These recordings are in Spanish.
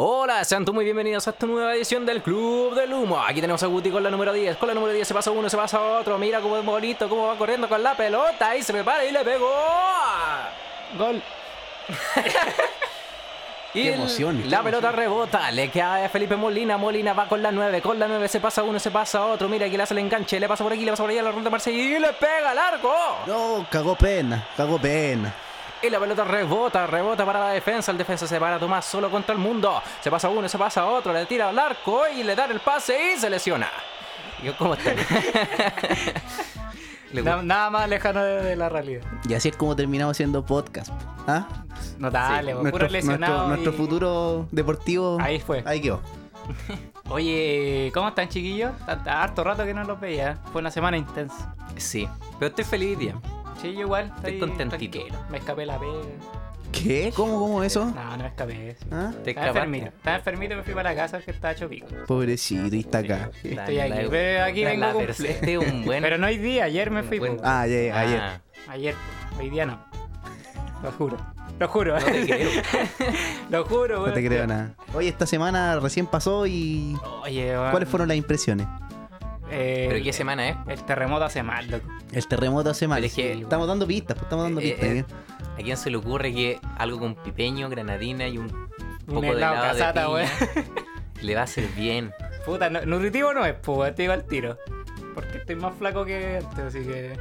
Hola, sean todos muy bienvenidos a esta nueva edición del Club del Humo. Aquí tenemos a Guti con la número 10. Con la número 10 se pasa uno, se pasa otro. Mira cómo es bonito, cómo va corriendo con la pelota. Y se prepara y le pegó. Gol. y Qué emoción, qué la pelota rebota, le queda a Felipe Molina, Molina va con la 9, con la 9 se pasa uno, se pasa otro, mira aquí le hace el enganche, le pasa por aquí, le pasa por allá, la ronda Marcelo y le pega al arco. No, cagó pena, cagó pena. Y la pelota rebota, rebota para la defensa. El defensa se para Tomás solo contra el mundo. Se pasa uno, se pasa otro, le tira al arco y le dan el pase y se lesiona. Yo, ¿Cómo está? Nada más lejano de, de la realidad. Y así es como terminamos haciendo podcast. ¿Ah? Notable, po, nuestro, puro lesionado. nuestro- nuestro futuro deportivo. Ahí fue. Ahí quedó. Oye, ¿cómo están chiquillos? Tanta- Harto rato que no los veía. Fue una semana intensa. Sí, pero estoy feliz día. Sí, yo igual. Estoy Estoy, contentito. tranquilo. Me escapé la pega. ¿Qué? ¿Cómo, cómo eso? No, no me escapé. sí. ¿Ah? Te Estaba enfermito. Estaba enfermito y me fui para la casa que estaba hecho pico. Pobrecito, y está acá. Estoy aquí, la- pero aquí la- vengo Este es un buen. Pero no hoy día, ayer me fui. buen-. Ah, ayer, ayer. Ah, Ayer, po. hoy día no. Lo juro. Lo juro. no te creo. Lo juro, No weón. te creo nada. Oye, esta semana recién pasó y. Oye. ¿Cuáles fueron las impresiones? Eh, Pero qué semana es. El terremoto hace mal, loco. El terremoto hace mal. Es que- Estamos dando pistas, pues, estamos dando Eh, pistas. eh, ¿eh? ¿A quién se le ocurre que algo con pipeño, granadina y un poco de helado de casata, piña weón. le va a hacer bien? Puta, no- nutritivo no es, pues, te digo al tiro. Porque estoy más flaco que antes, así que.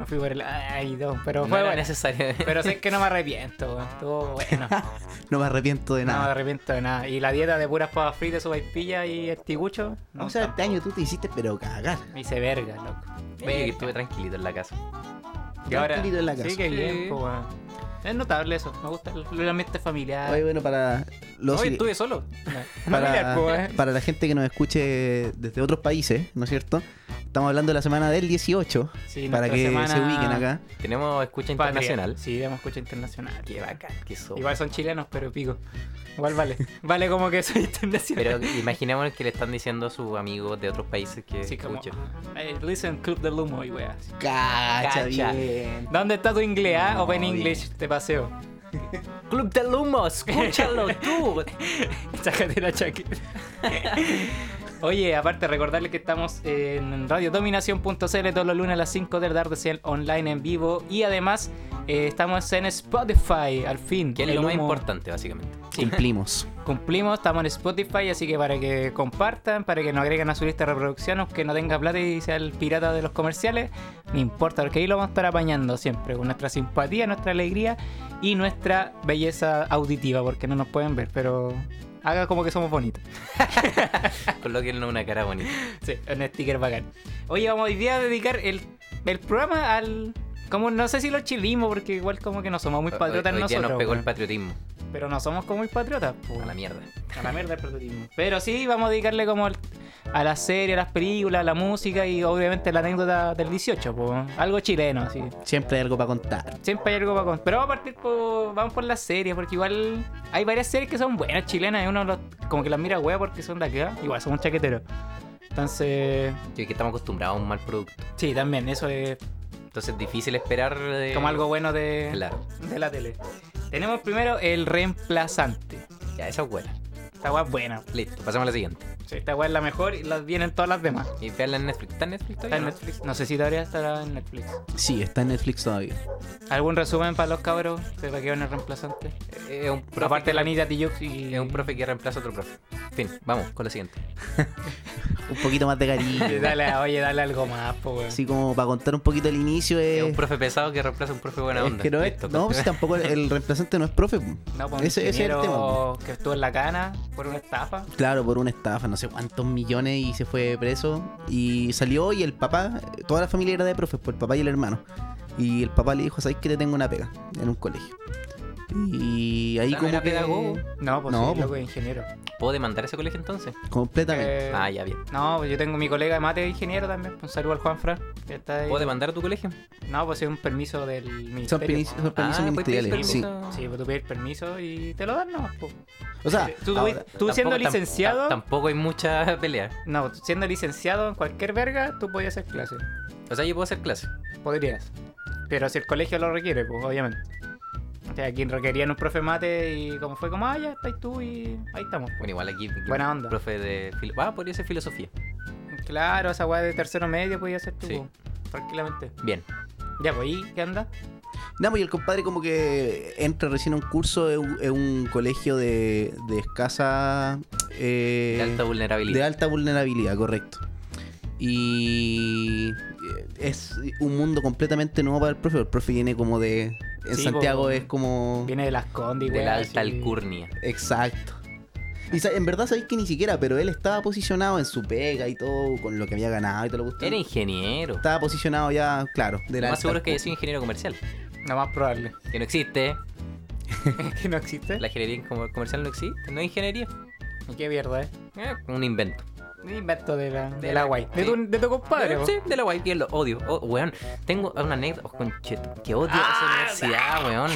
No fui por el. Ay, no, pero No fue bueno. necesario. Pero sé que no me arrepiento, weón. Estuvo bueno. No me arrepiento de No me nada. arrepiento de nada. Y la dieta de puras papas fritas, sopaipilla y el tigucho. No, o sea, este año tú te hiciste, pero cagar. Me hice verga, loco. Oye, que estuve tranquilito en la casa. Y ahora. Tranquilito en la casa. Sí, que Sí. bien, pues, weón. Es notable eso. Me gusta el, ambiente familiar. Oye, bueno, para los. Hoy estuve solo. Familiar, para, pues, eh. para la gente que nos escuche desde otros países, ¿no es cierto? Estamos hablando de la semana del 18, Sí, para que semana se ubiquen acá. Tenemos escucha patria. internacional. Sí, tenemos escucha internacional. Qué bacán que somos. Igual son chilenos, pero pico. Igual vale. Vale como que soy internacional. Pero imaginemos que le están diciendo a sus amigos de otros países que Sí, escuchen. listen, Club del Humo y weas. Cacha, Cacha. bien. ¿Dónde está tu inglés? ah? No, Open bien. English, te paseo. Club del Humo, escúchalo tú. Chacatera chaqueta. Oye, aparte recordarles que estamos en radiodominación.cl todos los lunes a las 5 de la tarde online en vivo y además eh, estamos en Spotify al fin. Que es lo más importante, básicamente. Cumplimos. Cumplimos, estamos en Spotify, así que para que compartan, para que nos agreguen a su lista de reproducción, aunque no tenga plata y sea el pirata de los comerciales, no importa, porque ahí lo vamos a estar apañando siempre, con nuestra simpatía, nuestra alegría y nuestra belleza auditiva, porque no nos pueden ver, pero haga como que somos bonitos. Colóquenle una cara bonita. Sí, un sticker bacán. Oye, vamos hoy día a dedicar el, el programa al... Como no sé si lo chilismo, porque igual como que no somos muy patriotas hoy, hoy nosotros. nos pegó el weón. patriotismo. Pero no somos como muy patriotas. po. A la mierda. A la mierda el patriotismo. Pero sí, vamos a dedicarle como a la serie, a las películas, a la música y obviamente la anécdota del 18, po. algo chileno, así. Siempre hay algo para contar. Siempre hay algo para contar. Pero vamos a partir por, vamos por las series, porque igual hay varias series que son buenas chilenas y uno los- como que las mira hueá porque son de acá. Igual somos chaqueteros. Entonces, Que, que estamos acostumbrados a un mal producto. sí, también, eso es Entonces es difícil esperar de... como algo bueno de, Claro. de la tele. Tenemos primero el reemplazante. Ya, esa es buena. Esta es buena. Listo, pasamos a la siguiente. Sí, esta weá es la mejor y las vienen todas las demás. Y veanla en Netflix. ¿Está en Netflix Está todavía? en no? Netflix. No sé si todavía estará en Netflix. Sí, está en Netflix todavía. ¿Algún resumen para los cabros para qué van el reemplazante? Eh, Es un profe Aparte que- de la Anita Tijoux y... Es un profe que reemplaza a otro profe. Fin, vamos con la siguiente. Un poquito más de cariño. Dale, oye, dale algo más, po, weón. Así como para contar un poquito el inicio Es es... un profe pesado que reemplaza a un profe buena es onda. que no es... Listo, No, pues tampoco el, el reemplazante no es profe. No, pues ese, ese es el tema. que estuvo en la cana por una estafa. Claro, por una estafa, no sé cuántos millones y se fue preso. Y salió y el papá, toda la familia era de profes, por el papá y el hermano. Y el papá le dijo, ¿sabes que te tengo una pega en un colegio? Y ahí ¿No como era que... pedagogo? No, pues No, sí, pues. loco, ingeniero. ¿Puedo demandar ese colegio entonces? Completamente. Eh, Ah, ya bien. No, pues yo tengo mi colega de mate ingeniero también. Un saludo al Juanfra. Que está ahí. ¿Puedo demandar a tu colegio? No, pues es un permiso del Son, ministerio. son permisos Ah, ¿puedes pedir ministeriales, sí. Sí, pues tú pides permiso y te lo dan, ¿no? Pues. O sea, tú, tú- ahora- tú siendo Tampoco- licenciado, tam- tampoco hay mucha pelea. no, siendo licenciado en cualquier verga, tú podías hacer clase. O sea, yo puedo hacer clase. Podrías. Pero si el colegio lo requiere, pues obviamente. O sea, aquí requerían un profe mate y como fue como, ah, ya estáis tú y ahí estamos. Bueno, igual aquí. aquí Buena onda. Profe de. filo- Ah, podría ser filosofía. Claro, esa weá de tercero medio podía ser tú, Sí. tranquilamente. Bien. Ya, pues, ¿y qué anda? No, pues y el compadre como que entra recién a un curso, es un, colegio de, de escasa... eh, De alta vulnerabilidad. de alta vulnerabilidad, correcto. Y es un mundo completamente nuevo para el profe. El profe viene como de... En Sí, Santiago po. es como... Viene de las Condes, de la alta alcurnia. Exacto. Y en verdad sabéis que ni siquiera, pero él estaba posicionado en su pega y todo, con lo que había ganado y todo lo que Era ingeniero. Estaba posicionado ya, claro, de Lo la más seguro es que haya alta sido ingeniero comercial. Lo más probable. Que no existe. que no existe. La ingeniería en comer- comercial no existe. No es ingeniería. ¿Y qué mierda, eh? Eh, un invento. Un invento de la, De la- guay. De tu, de tu compadre. Sí, de la guay, que lo odio. Oh, weón, tengo una anécdota. Oh, concheto, que odio Ah, esa universidad, weón.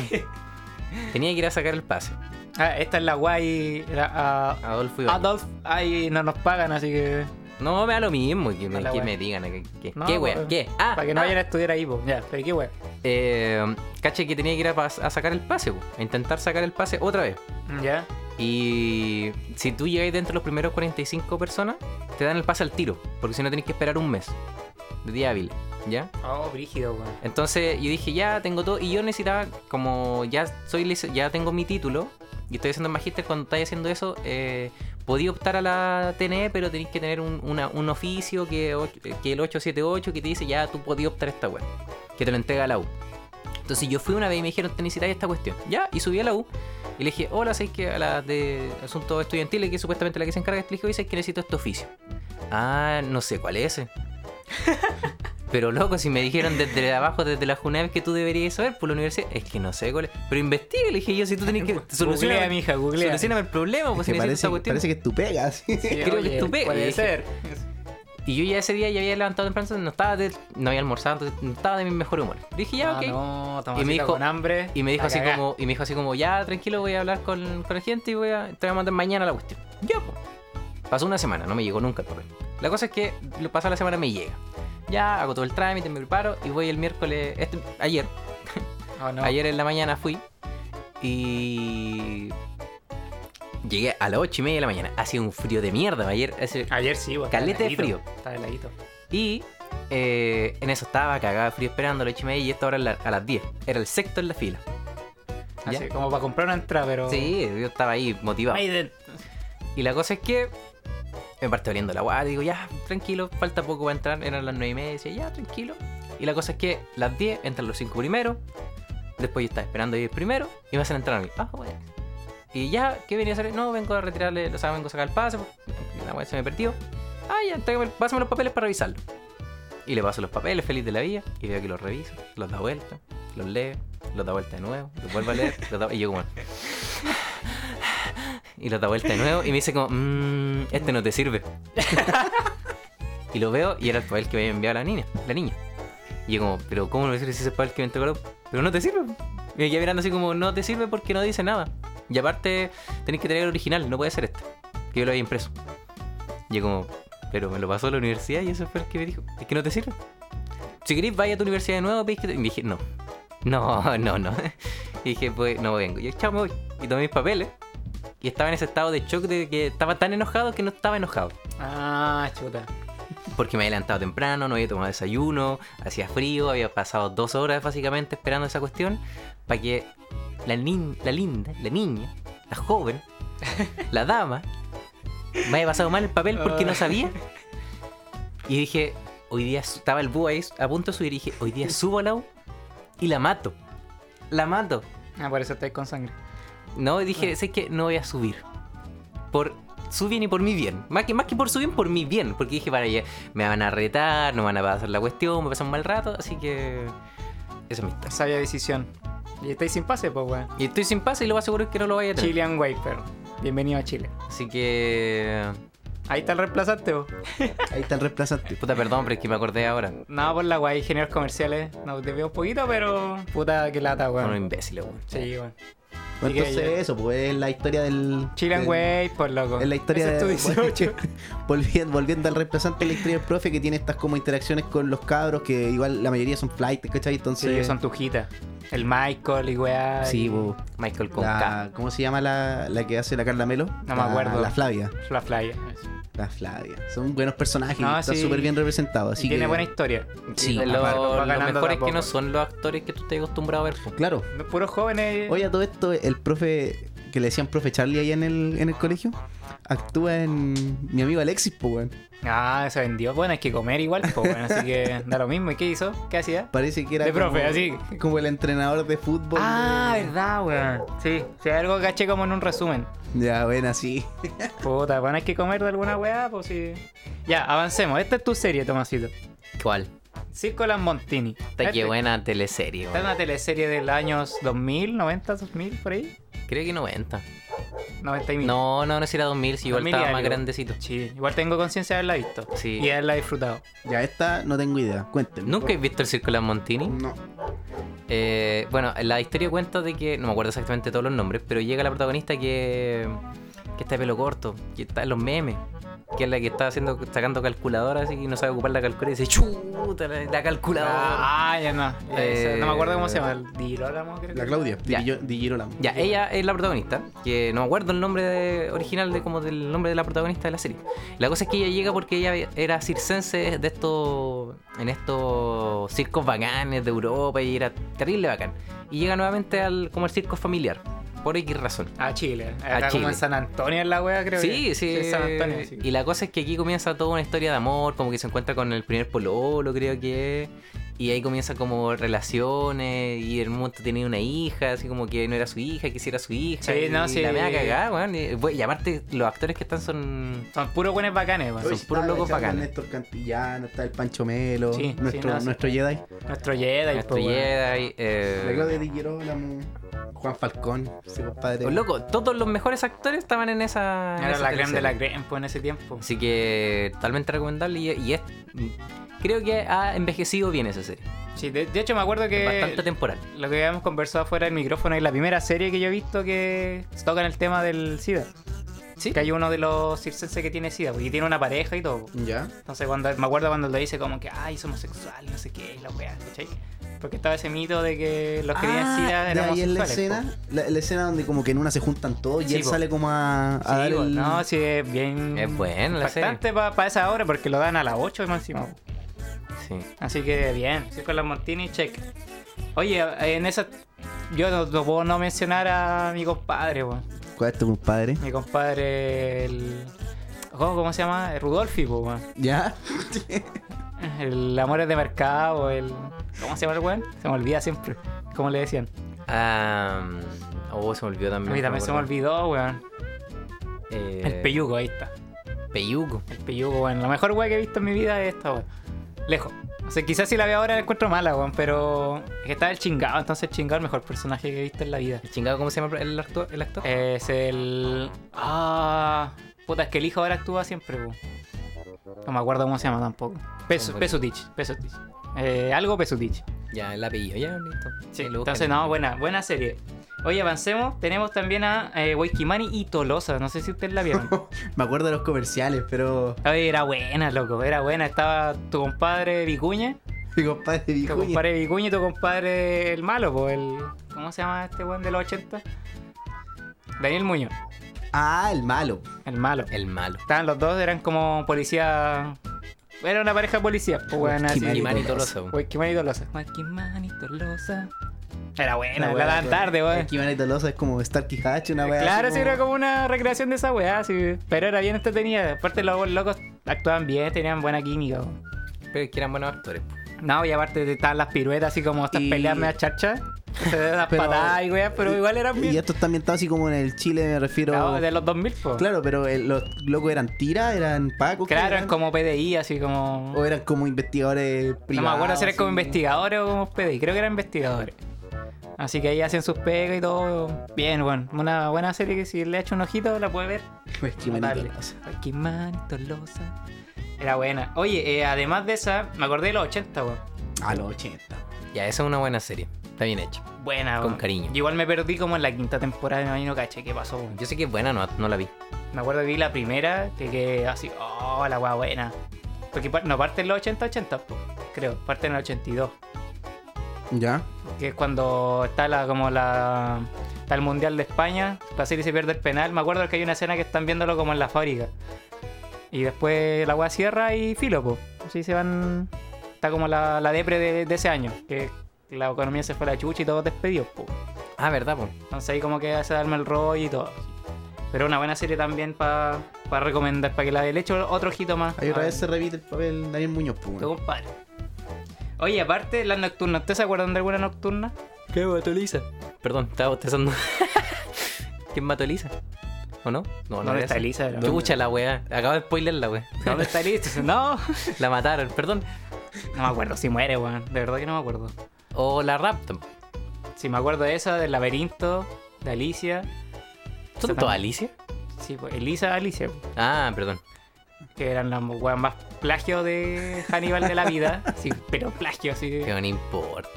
Tenía que ir a sacar el pase. Ah, esta es la guay. La, ah, Adolfo Ibáñez. Adolf, ahí no nos pagan, así que. No, me da lo mismo. Que, me, que wea. me digan. Que, que- No, ¿Qué, weón? pues, ¿Qué? Ah, para que no ah. vayan a estudiar ahí, po. Ya, pero qué wey. Eh, caché que tenía que ir a sacar el pase, po, a intentar sacar el pase otra vez. Ya. Y si tú llegáis dentro de los primeros 45 personas, te dan el pase al tiro, porque si no tenés que esperar un mes de día hábil, ¿ya? Oh, brígido, weón. Entonces yo dije, ya tengo todo, y yo necesitaba, como ya soy ya tengo mi título, y estoy haciendo el magíster, cuando estáis haciendo eso, eh, podía optar a la TNE, pero tenéis que tener un, una- un oficio que, que el 878 que te dice, ya tú podías optar a esta web, que te lo entrega la U. Entonces yo fui una vez y me dijeron, te necesitáis esta cuestión. Ya, y subí a la U. Y le dije, hola, ¿sabes que a la de asuntos estudiantiles, que es supuestamente la que se encarga, le dije, oye, ¿sabes que necesito este oficio? Ah, no sé cuál es ese. Pero loco, si me dijeron desde abajo, desde la JUNEV que tú deberías saber por la universidad, es que no sé cuál es. Pero investigue, le dije yo, si tú tenés que solucionar, mija, googlea. solucioname el problema, pues si Que necesitas parece, esa cuestión. parece que es tu pega, sí. Sí, creo que es tu pega. Puede dije, ser. Y yo ya ese día ya había levantado temprano, entonces no estaba de, no había almorzado, entonces no estaba de mi mejor humor. Dije, ya, Ah, ok. no, estamos Y me dijo- con hambre. Y me dijo así como, y me dijo así como, ya tranquilo, voy a hablar con, con la gente y voy a, te voy a mandar mañana la cuestión. Ya, pues. Pasó una semana, no me llegó nunca el papel. La cosa es que lo pasó la semana me llega. Ya, hago todo el trámite, me preparo y voy el miércoles, este, ayer, Oh, no. ayer en la mañana fui y llegué a las 8 y media de la mañana. Hacía un frío de mierda ayer. Ayer sí, weón. Caleta de frío. Está heladito. Y eh, en eso estaba cagada frío esperando a las 8 y media y esta hora a las 10. Era el sexto en la fila. ¿Ya? Así, como para comprar una entrada, pero. Sí, yo estaba ahí motivado. Maiden. Y la cosa es que me parte oliendo la guada. Digo, ya, tranquilo, falta poco para entrar. Eran las 9 y media. Decía, ya, tranquilo. Y la cosa es que las 10 entran los 5 primeros. Después yo estaba esperando ir primero. Y me hacen entrar a mí. Ah, bueno. Y ya, ¿qué venía a hacer? No, vengo a retirarle, o sea, vengo a sacar el pase. porque La weá se me perdió. Ah, ya, tráigame- pásame los papeles para revisarlo. Y le paso los papeles, feliz de la vida. Y veo que los reviso, los da vuelta, los leo, los da vuelta de nuevo, los vuelvo a leer. los da- Y yo como... Y los da vuelta de nuevo y me dice como, mmm, este no te sirve. y lo veo y era el papel que me había enviado la niña, la niña. Y yo como, pero ¿cómo no me sirve si ese papel que me entregó? Pero no te sirve. Y me quedé mirando así como, no te sirve porque no dice nada. Y aparte, tenés que tener el original, no puede ser este. Que yo lo había impreso. Y yo como, pero me lo pasó a la universidad y eso fue el que me dijo, es que no te sirve. Si querés, vaya a tu universidad de nuevo, pedís que te-". Y dije, no. No, no, no. Y dije, pues no vengo. Y yo, chao, me voy. Y tomé mis papeles. Y estaba en ese estado de shock de que estaba tan enojado que no estaba enojado. Ah, chuta. Porque me había levantado temprano, no había tomado desayuno, hacía frío, había pasado dos horas básicamente esperando esa cuestión para que la, nin- la linda, la niña, la joven, la dama, me haya pasado mal el papel porque no sabía. Y dije, hoy día estaba el búho ahí a punto de subir y dije, hoy día subo a la U y la mato. La mato. Ah, por eso estáis con sangre. No, dije, sé que no voy a subir. Por su bien y por mi bien. Más que, más que por su bien, por mi bien. Porque dije, para allá, me van a retar, no van a pasar la cuestión, me pasan un mal rato. Así que. Esa es mi historia. Sabia decisión. Y estáis sin pase, pues, weón. Y estoy sin pase y lo más seguro es que no lo vaya a tener. Chilean Wiper. Bienvenido a Chile. Así que. Ahí está el reemplazante, vos. Ahí está el reemplazante. Puta, perdón, pero es que me acordé ahora. No, por la guay, ingenieros comerciales. Nos desvió un poquito, pero. Puta, que lata, Son weón. imbéciles, weón. Sí, weón. Bueno, que entonces eso, pues es la historia del... Chill and del- Wait, por loco. Es la historia de... es tu 18. volviendo, volviendo al reemplazante de la historia del profe que tiene estas como interacciones con los cabros que igual la mayoría son flight, ¿cachai? Sí, Entonces... ellos son tujitas. El Michael y weá. Sí, y- po. Michael con K. ¿Cómo se llama la, la que hace la Carla Melo? No me acuerdo. La Flavia. La eso. La Flavia. Son buenos personajes No, están sí. súper bien representados. Así Y tiene que, buena historia. Sí, los ganando de mejores a que no son los actores que tú estás acostumbrado a ver. po. Claro. Puros jóvenes. Oye, todo esto, el profe que le decían profe Charlie ahí en el, en el colegio, actúa en mi amigo Alexis, pues, weón. Ah, se vendió. Bueno, hay que comer igual, pues bueno, así que da lo mismo. ¿Y qué hizo? ¿Qué hacía? Parece que era De como, profe, así. como el entrenador de fútbol. Ah, de- verdad, weón. Sí, sí, algo caché como en un resumen. Ya, bueno, así. Puta, bueno, hay que comer de alguna weá, pues sí. Ya, avancemos. Esta es tu serie, Tomasito. ¿Cuál? Circo Las Montini. Está qué buena teleserie. Esta es weón. una teleserie del años 2000, 90, 2000, por ahí. Creo que 90. 90 y mil. No, no, no si era 2000, si igual 2000 y estaba más algo. grandecito. Sí, igual tengo conciencia de haberla visto. Sí. Y haberla disfrutado. Ya, esta no tengo idea. Cuéntenme. ¿Nunca has visto el Circo de las Montini? No. Eh, bueno, la historia cuenta de que, no me acuerdo exactamente todos los nombres, pero llega la protagonista que, que está de pelo corto, que está en los memes, que es la que está haciendo, sacando calculadoras y no sabe ocupar la calculadora y dice, chuta, la, la calculadora. Ah, ya no. Esa- no me acuerdo cómo se Eh, llama. El Dirólamo, creo. La Claudia, Ya. Di- Di Girolamo. Ya, ella es la protagonista, que no me acuerdo el nombre de- original de como del nombre de la protagonista de la serie. La cosa es que ella llega porque ella era circense de estos en estos circos bacanes de Europa y era terrible bacán. Y llega nuevamente al como el circo familiar, por X razón. A Chile. Acá Chile. como en San Antonio en la wea, creo Sí, que. sí. es San Antonio, sí. Y la cosa es que aquí comienza toda una historia de amor, como que se encuentra con el primer pololo, creo que es. Y ahí comienza como relaciones y en un momento tenía una hija, así como que no era su hija, que sí era su hija. Sí, y no, sí. la mea cagada, weón. Y, bueno, y aparte los actores que están son... Son puros buenos bacanes, weón. Son puros locos está bacanes. Néstor Cantillano, está el Pancho Melo, Sí, sí, nuestro, no, sí. nuestro Jedi. Nuestro Jedi, Nuestro po. Jedi. eh, La Claudia Di Girolamo, Juan Falcón, ese compadre. oh, loco, todos los mejores actores estaban en esa... en Era esa la creme de la creme, pues, en ese tiempo. Así que totalmente recomendable y, y es... Creo que ha envejecido bien esa serie. Sí, de, de hecho me acuerdo Es que bastante temporal. lo que habíamos conversado fuera del micrófono es la primera serie que yo he visto que tocan el tema del SIDA. Sí. Que hay uno de los circenses que tiene SIDA, porque tiene una pareja y todo. Ya. Entonces cuando me acuerdo cuando le dice como que ay es homosexual, no sé qué, la wea, ¿cachai? Porque estaba ese mito de que los que tenían SIDA Ah, eran ahí en la escena, la, la escena donde como que en una se juntan todos y Sí, él po. sale como a, a. Sí, dar el... no, sí, es bien. Es serie. impactante para esa hora porque lo dan a las 8 más encima. Sí. Así que bien, sí con la Montini, check. Oye, en esa. Yo no, no puedo no mencionar a mi compadre, weón. ¿Cuál es tu compadre? Mi compadre, el. ¿Cómo, cómo se llama? El Rudolfi, po, weón. ¿Ya? El Amores de Mercado, el. ¿Cómo se llama el weón? Se me olvida siempre. ¿Cómo le decían? Ah, oh, se me olvidó A también. mí también se me olvidó, weón. Eh, El Peyuco, ahí está. Peyuco. El Peyuco, weón. La mejor weón que he visto en mi vida es esta, weón. Lejos. O sea, quizás si la veo ahora la encuentro mala, weón, pero es que está el chingado, entonces el chingado es el mejor personaje que he visto en la vida. ¿El chingado cómo se llama el actor? El actor? Es el. Ah. Puta, es que el hijo ahora actúa siempre, weón. No me acuerdo cómo se llama tampoco. Pesu, Son Pesutich, Pesutich. Eh, algo Pesutich. Ya, el apellido, ya, listo. Sí, entonces no, buena, buena serie. Oye, avancemos. Tenemos también a eh, Waikimani y Tolosa. No sé si ustedes la vieron. Me acuerdo de los comerciales, pero... Oye, era buena, loco. Era buena. Estaba tu compadre Vicuña. Mi compadre Tu Vicuña. compadre Vicuña y tu compadre el malo, pues el. ¿Cómo se llama este weón de los 80? Daniel Muñoz, Ah, el malo. el malo. El malo. Estaban los dos, eran como policía. Era una pareja de pues. Waikimani Kimani Tolosa. Tolosa. Waikimani y Tolosa. Waikimani y Tolosa. Era buena, la wea. tarde, weón. Manny Tolosa es como Starkey Hatch, una wea Claro, sí, era como una recreación de esa weá, sí. Pero era bien entretenida. Aparte, los locos actuaban bien, tenían buena química. Pero es que eran buenos actores. No, y aparte estaban las piruetas, así como estas Y- peleas media charchas. Las Pero- patadas y weá, pero igual eran Y bien. esto está ambientado así como en el Chile, me refiero... No, de los 2000, pues. Claro, pero el- los locos eran tiras, eran pacos. ¿qué Claro, eran? eran como PDI, así como. O eran como investigadores No privados. me acuerdo si eran como investigadores o como PDI, creo que eran investigadores. Así que ahí hacen sus pegas y todo. Bien, bueno. Una buena serie que si le echo un ojito la puede ver. Pues, manito losa. Era buena. Oye, eh, además de esa, me acordé de los 80, weón. A los 80. Ya, esa es una buena serie. Está bien hecho. Buena, Con cariño. Yo Igual me perdí como en la quinta temporada, me imagino, caché, ¿qué pasó? Yo sé que es buena, no, no la vi. Me acuerdo que vi la primera, que quedé así, oh, la weá buena. Porque no parte en los 80-80, po, creo, parte en el 82. ¿Ya? Que es cuando está la como la está el Mundial de España, Brasil se pierde el penal. Me acuerdo que hay una escena que están viéndolo como en la fábrica. Y después la weá cierra y filo, po. Así se van. Está como la, la depre de, de ese año. Que la economía se fue a la chucha y todos despedidos, po. Ah, ¿verdad, po? Entonces ahí como que hace darme el rollo y todo. Pero una buena serie también para recomendar, para que la le echo otro ojito más. Ahí otra vez se repite el papel Daniel Muñoz, pues. tu compadre. Oye, aparte, las nocturnas, ¿ustedes se acuerdan de alguna nocturna? ¿Qué mató Elisa? Perdón, estaba bostezando. ¿Quién mató a Elisa? ¿O no? No, no ¿Dónde era está. Elisa? Pero- Chucha la weá. Acabo de spoiler la weá. ¿Dónde está Elisa? No, La mataron, perdón. no me acuerdo si muere, weón. De verdad que no me acuerdo. O la raptan. Si me acuerdo de esa, del laberinto, de Alicia. ¿Son todas. Alicia? Sí, pues Elisa, Alicia. Ah, perdón. Que eran las weas más plagio de Hannibal de la vida. Sí, pero plagio, así. Que no importa.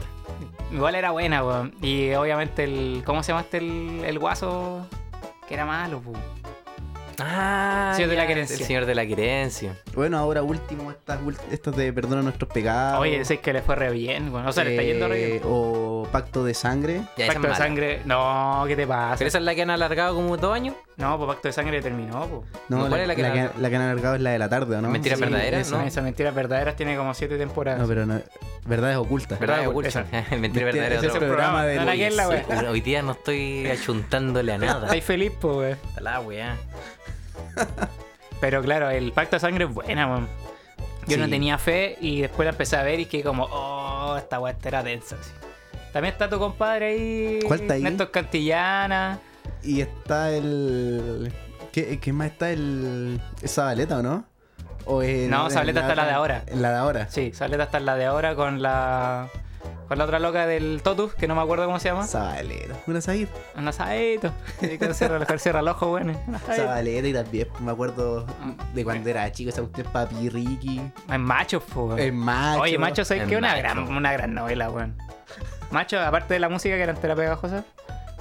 Igual era buena, weón. Y obviamente el. ¿Cómo se llama este el, el guaso? Que era malo, pu. Ah, Señor de la querencia. El señor de la querencia. Bueno, ahora último, estas, estas de Perdona nuestros pecados. Oye, ese es que le fue re bien, weón. O sea, le está yendo re eh, bien. O Pacto de Sangre. Ya, Pacto de mala. sangre. No, ¿qué te pasa? Pero esa es la que han alargado como dos años. No, pues Pacto de sangre terminó, pu. No, ¿Cuál la, es la que la la- que, la que han alargado es la de la tarde, ¿o no? Mentiras Sí, verdaderas, esa- ¿no? Esas mentiras verdaderas tiene como siete temporadas. No, pero no. Verdades ocultas. ¿Verdad? Verdad, Oculta. esa. Mentira Mentira, verdadera. ese otro. programa de No, la es Sí. Hoy día no estoy achuntándole a nada. Estáis feliz, pues, la weá. Pero claro, el pacto de sangre es buena, weón. Yo Sí. no tenía fe y después la empecé a ver y que como, oh, esta weá era densa. así. También está tu compadre ahí. ¿Cuál está ahí? Néstor Cantillana. Y está el. ¿Qué, qué más está el. ¿Esa baleta o no? O en- No, en Zabaleta está la de ahora. En la de ahora. Sí, Saleta está en la de ahora con la. Con la otra loca del Totus, que no me acuerdo cómo se llama. Zabaleta. Una Said. Una Saito. Sí, con cierra, con cierra el ojo, bueno. Zabaleta y también me acuerdo de cuando era chico, esa usted Papi Ricky. Es macho, pues. El macho. Oye, macho, ¿sabes qué? Una gran, una gran novela, weón. Macho, aparte de la música que era entera pegajosa,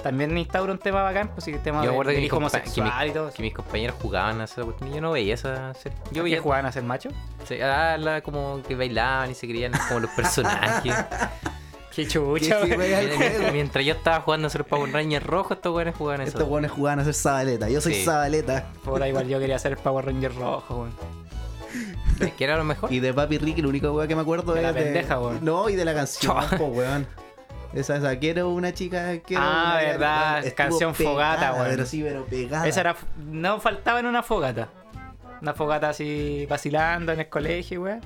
también instaura un tema bacán, pues sí, el tema Yo me acuerdo del que, homosexual y todo. que mis compañeros jugaban a esa cuestión y yo no veía esa serie. Yo ¿Qué veía jugaban a ser macho? sí, ah, la- como que bailaban y se creían como los personajes. Qué chucha, Sí. Mientras yo estaba jugando a ser Power Ranger rojo, estos güeyes jugaban eso. Estos buenos jugaban a ser Zabaleta. Yo soy Sí. Zabaleta. Puta, igual yo quería ser el Power Ranger rojo, weón. que era lo mejor. Y de Papi Ricky, lo único weón que me acuerdo De la es pendeja, weón. No, y de la canción, po, weón. Esa, esa, quiero una chica, quiero Ah, una- verdad, Estuvo canción fogata, weón. Pero sí, pero pegada. Esa era. No faltaba en una fogata. Una fogata así vacilando en el colegio, weón.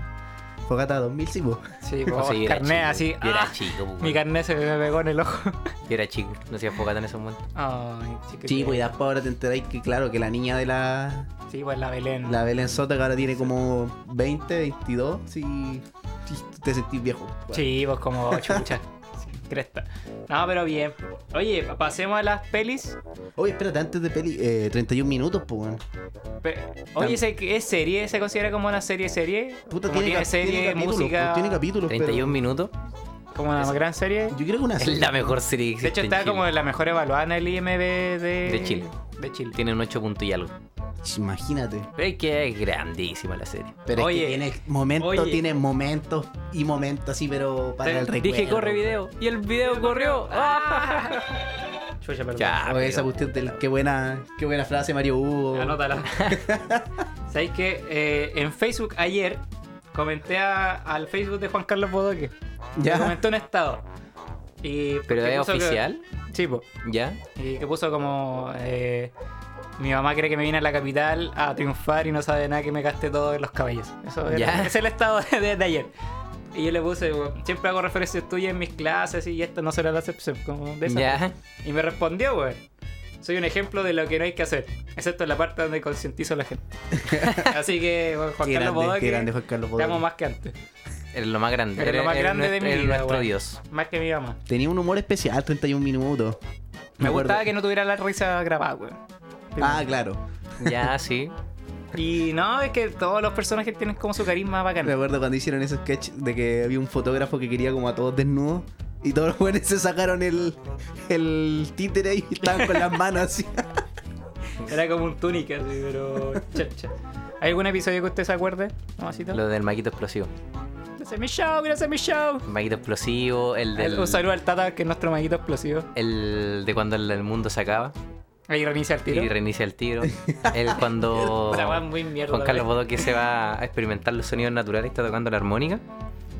Fogata 2000, sí, po. Sí, pues, sí, chico. así. Yo era ah, chico, mi carnet se me pegó en el ojo. Yo era chico, no hacía fogata en ese momento. Ay, chico. Sí, pues y después ahora te enteráis que, claro, que la niña de la, Sí, pues la Belén. la Belén Sota, que ahora tiene como 20, 22, sí, sí te sentís viejo. Sí, pues como chucha. Cresta. No, pero bien. Oye, pa- pasemos a las pelis. Oye, espérate, antes de peli, eh, 31 minutos, pues, weón. Oye, ¿ese qué ¿es serie? ¿Se considera como una serie serie? Puta, como tiene, tiene, cap- serie, tiene capítulos, música. pues, tiene capítulos, 31 minutos. Como una gran serie. yo creo que una Es serie. la mejor serie que De hecho, en está Chile. como la mejor evaluada en el IMB de, De Chile. De Chile. Tiene un 8 puntos y algo. Imagínate. Es que es grandísima la serie. Pero Oye, es que tiene momentos, oye. tiene momentos y momentos así, pero para el recuerdo. Dije corre video y el video corrió. ¡Ah! Chucha, perdón. Ya. Oye, esa cuestión del qué buena, qué buena frase, Mario Hugo. Anótala. ¿Sabéis que eh, en Facebook ayer comenté a- al Facebook de Juan Carlos Bodoque? Ya. Le comenté un estado. Y ¿Pero es que- oficial? Sí, po. ¿Ya? Y que puso como. eh, mi mamá cree que me vine a la capital a triunfar y no sabe nada que me gasté todo en los cabellos. Eso era- Ya. ese es el estado de, de- ayer. Y yo le puse, weón, siempre hago referencias tuyas en mis clases y esta no será la excepción. Como de esa ¿Ya? Y me respondió, weón. Soy un ejemplo de lo que no hay que hacer, excepto en la parte donde concientizo a la gente. Así que, bueno, Juan Qué Carlos grande, Bodoque, qué grande Juan Carlos te amo Bodoque. más que antes. Eres lo más grande. Eres lo más grande de mi eres vida, nuestro dios. Más que mi mamá. Tenía un humor especial, 31 minutos. Me, acuerdo. gustaba que no tuviera la risa grabada, weón. Ah, claro. Ya, sí. Y no, es que todos los personajes tienen como su carisma Me bacán. acuerdo cuando hicieron ese sketch de que había un fotógrafo que quería como a todos desnudos Y todos los jóvenes se sacaron el, el títere y estaban con las manos así. Era como un túnica, así, pero. chacha. ¿Hay algún episodio que usted se acuerde? Lo del maquito explosivo. Gracias a mi show, gracias a mi show. Maquito explosivo, el del. Un saludo al Tata, que es nuestro maguito explosivo. El de cuando el, el mundo se acaba Ahí reinicia el tiro. y reinicia el tiro. el cuando es muy mierda. Juan Carlos. Bodoque se va a experimentar los sonidos naturales, está tocando la armónica.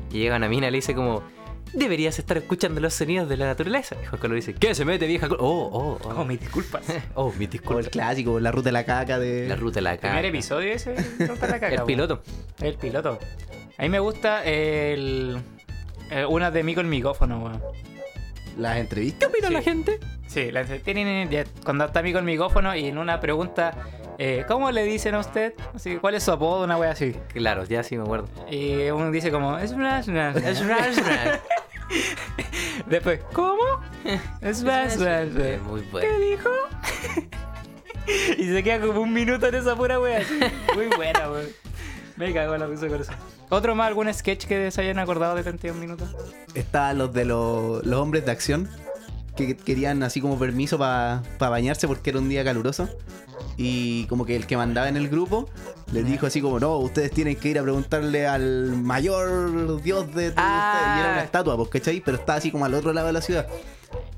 Y llega una mina y le dice como, deberías estar escuchando los sonidos de la naturaleza. Y Juan Carlos dice, ¿qué se mete vieja? co-?" Oh, oh, oh. Oh, mis disculpas. Oh, mi Como disculpa. el clásico, la ruta de la caca de. La ruta de la Primer cara. episodio ese. La caca, El piloto. El piloto. A mí me gusta el. eh, una de mí con micrófono, weón. Las entrevistas. ¿Qué opina Sí. la gente? Sí, la, ya, cuando está mí con micrófono y en una pregunta, eh, ¿cómo le dicen a usted? Así, ¿Cuál es su apodo? Una wea así. Claro, ya sí me acuerdo. Y uno dice como, es una... Es una- Después, ¿cómo? Es una- Muy ¿Qué bueno. dijo? y se queda como un minuto en esa pura wea. así. Muy buena, weón. Me cago en la risa con eso. ¿Otro más, algún sketch que se hayan acordado de 31 minutos? Estaban los de los, los hombres de acción que querían así como permiso para bañarse porque era un día caluroso. Y como que el que mandaba en el grupo les dijo así como, no, ustedes tienen que ir a preguntarle al mayor dios de todos Ah. ustedes". Y era una estatua, pues, ¿cachai? Pero está así como al otro lado de la ciudad.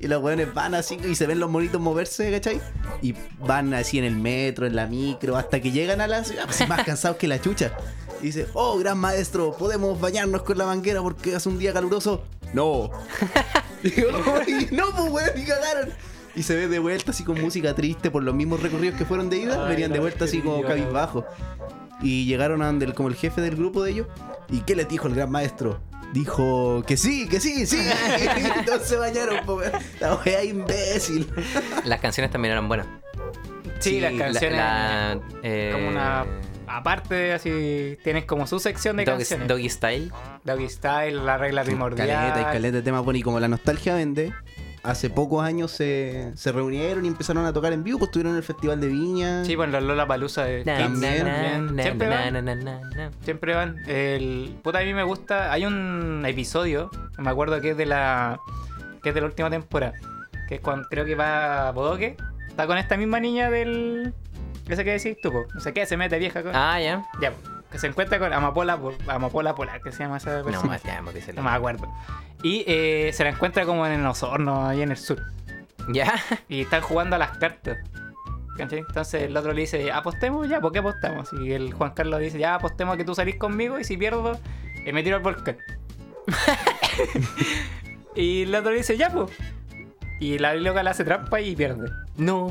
Y los weones van así y se ven los monitos moverse, ¿cachai? Y van así en el metro, en la micro, hasta que llegan a la ciudad, así más cansados que la chucha. Y dice, oh, gran maestro, ¿podemos bañarnos con la manguera porque hace un día caluroso? No. "Ay, no, pues weón, y cagaron. Y se ve de vuelta así con música triste por los mismos recorridos que fueron de ida, Ay, venían de vuelta así como cabizbajo. Y llegaron a donde el, como el jefe del grupo de ellos. ¿Y qué les dijo el gran maestro? Dijo que sí, que sí, sí. Todos se bañaron, po. La wea imbécil. Las canciones también eran buenas. Sí, las la- canciones... la, eh, como una... Aparte, así, tienen como su sección de canciones. Doggy Style. Doggy Style, la regla primordial. Caleta y caleta de temas. Y como la nostalgia vende, hace pocos años se, se reunieron y empezaron a tocar en vivo. Pues estuvieron en el Festival de Viña. Sí, bueno, los Lola Palusa de Na, Kids También. na, también. na, Siempre van. na, na, na, na. Siempre van. El puta a mí me gusta. Hay un episodio, me acuerdo que es de la que es de la última temporada, que es cuando creo que va Bodoque, está con esta misma niña del ese que decís tú, po. no sé qué, se mete vieja con Ah, ya. ya, po, que se encuentra con Amapola Pol- Amapola Polar, que se llama esa persona. No más, dicho No me acuerdo. Y eh, se la encuentra como en Osorno, ahí en el sur. Ya. Y están jugando a las cartas. ¿Cachai? Entonces el otro le dice, apostemos ya, ¿por qué apostamos? Y el Juan Carlos dice, ya apostemos a que tú salís conmigo y si pierdo, eh, me tiro al volcán. y el otro le dice, ya pues. Y la loca le hace trampa y pierde. No.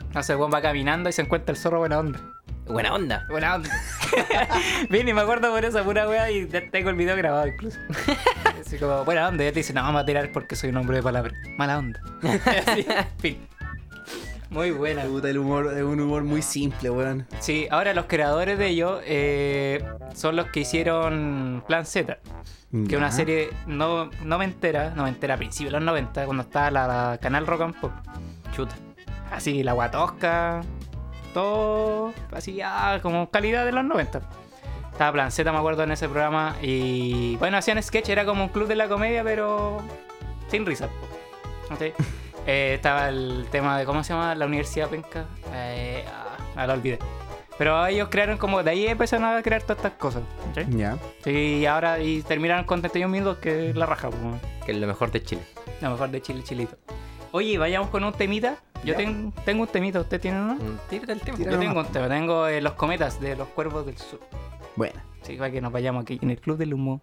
Entonces Juan va caminando y se encuentra el zorro buena onda. Buena onda. Buena onda. Y me acuerdo por esa pura wea y ya tengo el video grabado incluso. Así como, buena onda. Y él te dice, no, vamos a tirar porque soy un hombre de palabra. Mala onda. Así, fin. Muy buena. Puta, el humor es un humor muy simple, weón. Sí, ahora los creadores de ello eh, son los que hicieron Plan Z, que es una serie no, noventera, noventera a principios de los 90, cuando estaba la, la Canal Rock and Pop. Chuta. Así, la guatosca, todo así, ah, como calidad de los 90. Estaba Plan Z, me acuerdo, en ese programa. Y bueno, hacían sketch, era como un club de la comedia, pero sin risa. ¿ok? Eh, estaba el tema de, ¿cómo se llama? La Universidad Penca. Eh, ah, lo olvidé. Pero ellos crearon como, de ahí empezaron a crear todas estas cosas. Ya. Sí, y ahora y terminaron con 31 minutos, que es la raja. pues, Que es lo mejor de Chile. lo mejor de Chile, Chilito. Oye, vayamos con un temita. Yo ten- tengo un temita, ¿usted tiene uno? Mm, Tírate el. Tira Yo tengo un tema, tengo eh, los cometas de los cuervos del sur. Bueno. Así para que nos vayamos aquí en el Club del Humo.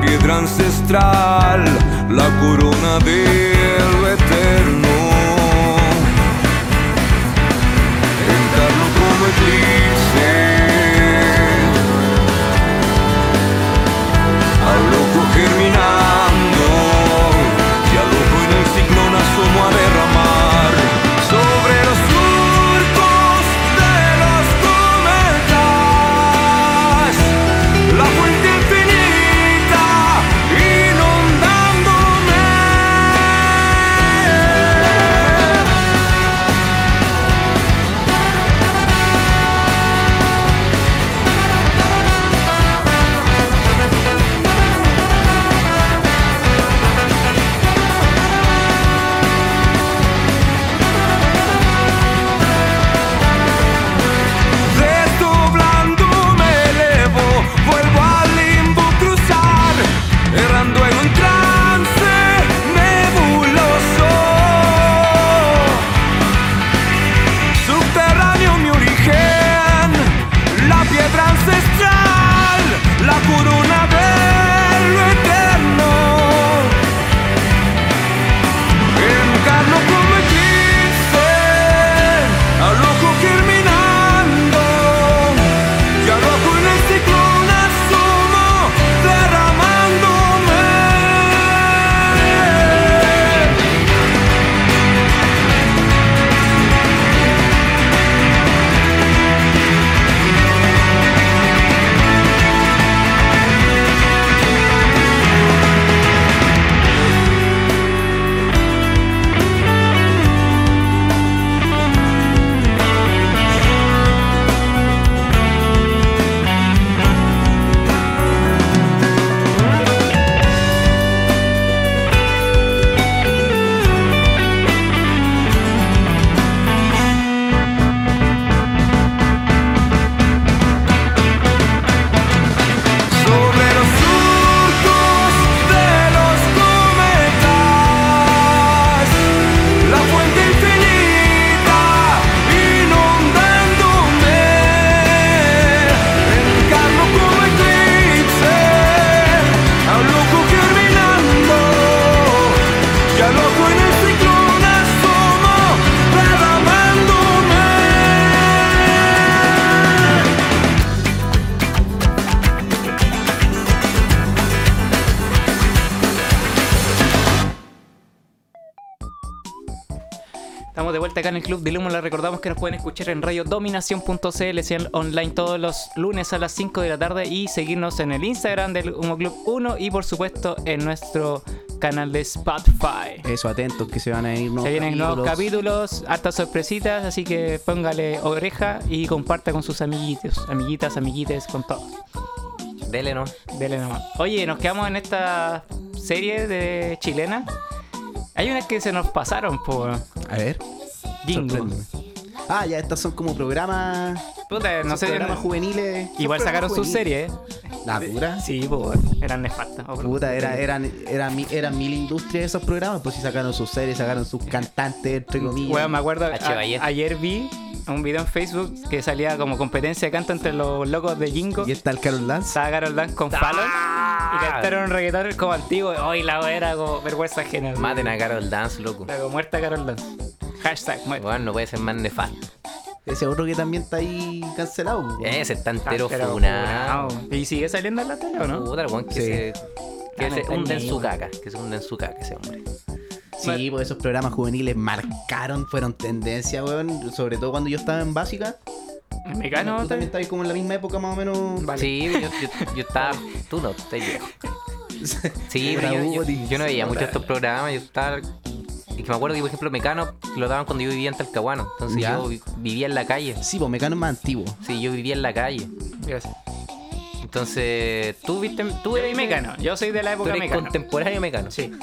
Piedra ancestral, la corona de Club del Humo. Les recordamos que nos pueden escuchar en radiodominación.cl, sean online todos los lunes a las 5 de la tarde y seguirnos en el Instagram del Humo Club 1 y por supuesto en nuestro canal de Spotify. Eso, atentos que se van a ir nuevos Se vienen nuevos capítulos, hartas sorpresitas, así que póngale oreja y comparta con sus amiguitos, amiguitas, amiguites, con todos. Dele, ¿no? Dele nomás. Oye, nos quedamos en esta serie de chilena. Hay unas que se nos pasaron por A ver, Sorpréndeme. Ah, ya, estas son como programas. Puta, no sé. programas juveniles. Igual sacaron sus series. La pura. Sí, pues eran nefastas. Oh, Puta, era, eran, eran, mi- eran mil industrias esos programas, pues si sacaron sus series, sacaron sus cantantes, entre comillas. Weón, me acuerdo, a- ayer vi un video en Facebook que salía como competencia de canto entre los locos de Jingo. Y está el Carol Dance. Estaba Carol Dance con Fallon y cantaron un reggaetón como antiguo. Hoy la era como vergüenza ajena. Maten a Carol Dance, loco. Era como muerta Carol Dance. Hashtag muerta. Bueno, no puede ser más nefasto. Ese otro que también está ahí cancelado. Ese está entero funado. ¿Y sigue saliendo en la tele o no? Puta, el weón que Sí. se. Que Ah, no se hunde en su caca. Que se hunde en su caca ese hombre. Sí, pues esos programas juveniles marcaron, fueron tendencia, weón. Sobre todo cuando yo estaba en básica. ¿En Mecano? Tú también estabas como en la misma época más o menos. Vale. Sí, yo, yo, yo estaba. Tú no, estás viejo. Sí, yo, yo no veía mucho estos programas. Yo estaba. Y que me acuerdo que, por ejemplo, Mecano lo daban cuando yo vivía en Talcahuano. Entonces Ya. yo vi- vivía en la calle. Sí, pues Mecano es más antiguo. Sí, yo vivía en la calle. Gracias. Entonces, tú viste. Tú eres Mecano. Yo soy de la Tú época eres Mecano. contemporáneo Mecano. Sí.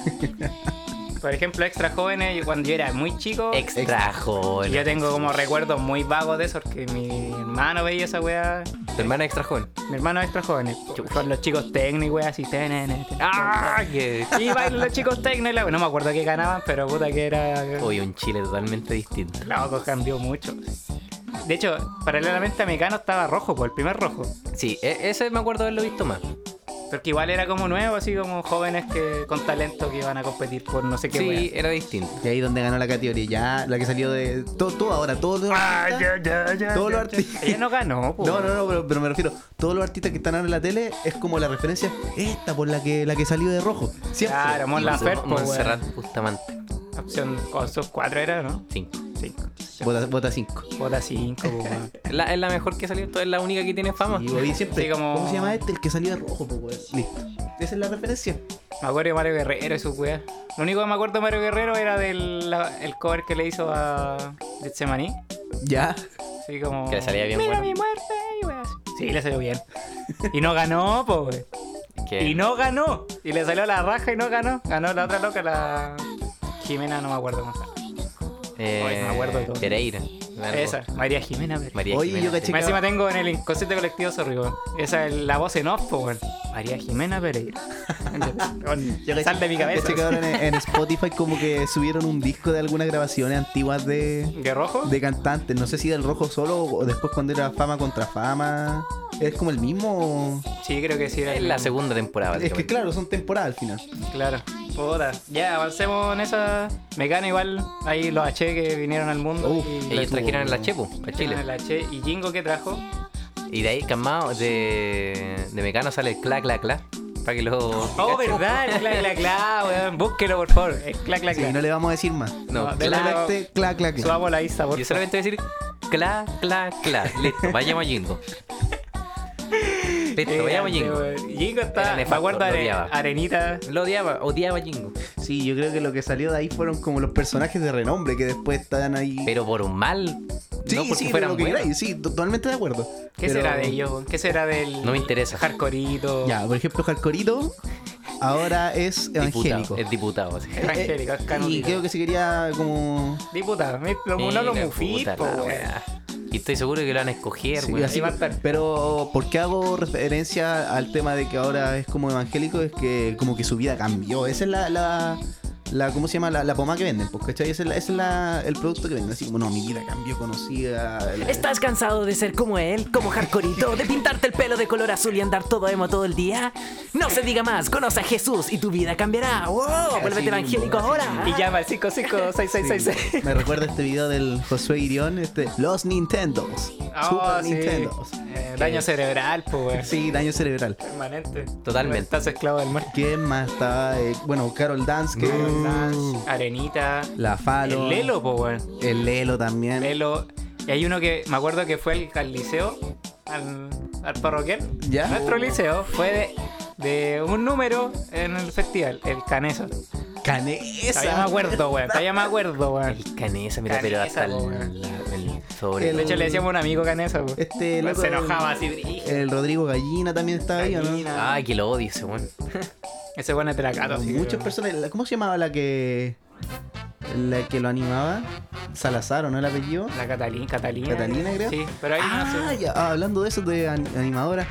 Por ejemplo, extra jóvenes, yo cuando yo era muy chico, Extra joven. yo tengo como recuerdos muy vagos de eso, porque mi hermano veía esa weá. Tu hermana es extra joven. Mi hermano es extra jóvenes. Con los chicos tecno y weá así. ¡Ah! Que... Y bailan los chicos la No me acuerdo qué ganaban, pero puta que era. Hoy un Chile totalmente distinto. Loco, cambió mucho. De hecho, paralelamente a Mecano estaba rojo, por el primer rojo. Sí, e- ese me acuerdo de haberlo visto más. Porque igual era como nuevo, así como jóvenes que con talento que iban a competir por no sé qué. Sí, wea. era distinto. Y ahí donde ganó la categoría, ya, la que salió de. Todo, todo ahora, todos los Ah, artistas. ya, ya, ya, Todos los artistas. Ella no ganó, po. No, no, no, pero, pero me refiero, todos los artistas que están ahora en la tele es como la referencia, esta por la que la que salió de rojo. Siempre. Claro, Mon Laferte, Montserrat. Bustamante. Opción con sus cuatro era, ¿no? Cinco. Cinco. Vota, vota 5. Vota cinco, po, weón. Es la, es la mejor que salió, es la única que tiene fama. Y voy siempre. Sí, como- ¿Cómo se llama este? El que salió de rojo, pues, weón. Listo. Esa es la referencia. Me acuerdo de Mario Guerrero y su weá. Lo único que me acuerdo de Mario Guerrero era del la- el cover que le hizo a Getsemaní. Ya. Así como. Que le salía bien Mira bueno. mi muerte, y. Sí, le salió bien. Y no ganó, po, weón. Que- Y no ganó. Y le salió la raja y no ganó. Ganó la otra loca, la. Jimena, no me acuerdo cómo se llama. Eh, me. Pereira. Algo. Esa, María Jimena. pero- María Oye, Jimena, yo caché. Más encima tengo en el inconsciente colectivo, sorry, weón. Esa es la voz en off, weón. María Jimena Pereira. Yo caché- Sal de mi cabeza. caché que ahora en, en Spotify como que subieron un disco de algunas grabaciones antiguas de, ¿De rojo? de cantantes. No sé si del rojo solo o después cuando era fama contra fama. ¿Es como el mismo? Sí, creo que sí era Es la mismo. segunda temporada. Es que claro, son temporadas al final. Claro. Puta. Ya, avancemos en esa. Mecano igual. Ahí los H que vinieron al mundo. Uf, y Ellos trajeron la Chepo a Chile. El H y Jingo que trajo. Y de ahí, calmado, de, de Mecano sale el cla, cla, cla. Para que lo. Oh, verdad, el cla, cla, cla, weón. Búsquelo, por favor. El cla, cla, Sí, cla. no le vamos a decir más. No, No, cla, cla. Solamente clac, clac, clac. Subamos la Isa, por Yo solamente voy a decir cla, cla, cla. Listo, vayamos a Jingo. Listo, Qué vayamos a Jingo. Jingo está. Me de odiaba. Arenita. Lo odiaba, odiaba a Jingo. Sí, yo creo que lo que salió de ahí fueron como los personajes de renombre que después están ahí. Pero por un mal. sí, no porque sí, fueran lo que queráis, sí, totalmente de acuerdo. ¿Qué Pero- será de ellos? ¿Qué será del. No me interesa. Hardcoreito. Ya, por ejemplo, Hardcorito ahora es evangélico. Diputado, es diputado. así. Evangélico, es y creo que se quería como. Diputado. mi- Lo no lo mufí, Y estoy seguro que lo van a escoger, Sí, así va a estar. pero ¿por qué hago referencia al tema de que ahora es como evangélico? Es que como que su vida cambió. Esa es la, la, la ¿cómo se llama? La, la pomada que venden, pues, ¿cachai? Ese es, la- ese es la- el producto que venden. Así como, no, mi vida cambió, conocí a... ¿Estás cansado de ser como él, como Hardcorito, de pintarte el pelo de color azul y andar todo emo todo el día? No se diga más, conoce a Jesús y tu vida cambiará. ¡Wow! ¡Vuélvete mismo, evangélico así ahora! Y llama al 556666. Me recuerda este video del Josué Irión, este, los Nintendos. Oh, Super sí. Nintendos. Eh, daño cerebral, pues. Sí, daño cerebral. Permanente. Totalmente. Estás esclavo del mar. ¿Quién más estaba? Eh, bueno, Carol Dance, que Dance, Arenita. la Falo. El Lelo, weón. El Lelo también. Lelo. Y hay uno que me acuerdo que fue al, al liceo, al, al parroquial. ¿Ya? Nuestro liceo fue de, de un número en el festival, el Caneso. Canesa. Todavía me acuerdo, weón. Todavía me acuerdo, weón. El canesa, mira, pero hasta el, el sobre. El- De hecho, le decíamos a un amigo Canesa, weón. Este Weón, loco, se el- enojaba así, brígido. El Rodrigo Gallina también estaba ahí, ¿o ¿no? Ay, que lo odio ese weón. Ese weón es de la Cato, sí, Muchas personas. ¿Cómo se llamaba la que. La que lo animaba? Salazar, ¿o no el apellido? La Catalina, Catalina. Catalina, creo. Sí, pero ahí Ah, no sé. ya, ah, hablando de eso de an- animadora.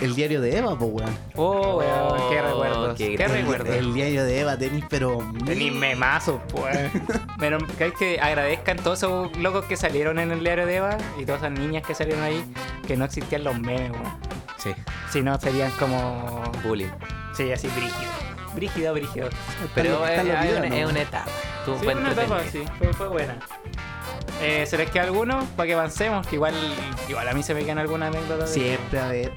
El diario de Eva, pues, weón. Oh, weón, qué Oh, recuerdos. qué Qué, gran- recuerdos. El diario de Eva, tenis, pero. Tenis memazos, pues. Pero que hay que agradezcan todos esos locos que salieron en el diario de Eva y todas esas niñas que salieron ahí, que no existían los memes, weón. Sí. Si no, serían como. Bullying. Sí, así brígido. Brígido, brígido. Pero Están es, es videos, una, ¿no? es una etapa. Tú Sí, una etapa, sí, fue, fue buena. Eh, ¿Se les queda alguno? Para que avancemos, que igual, igual a mí se me quedan algunas anécdotas. de- Siempre, a ver.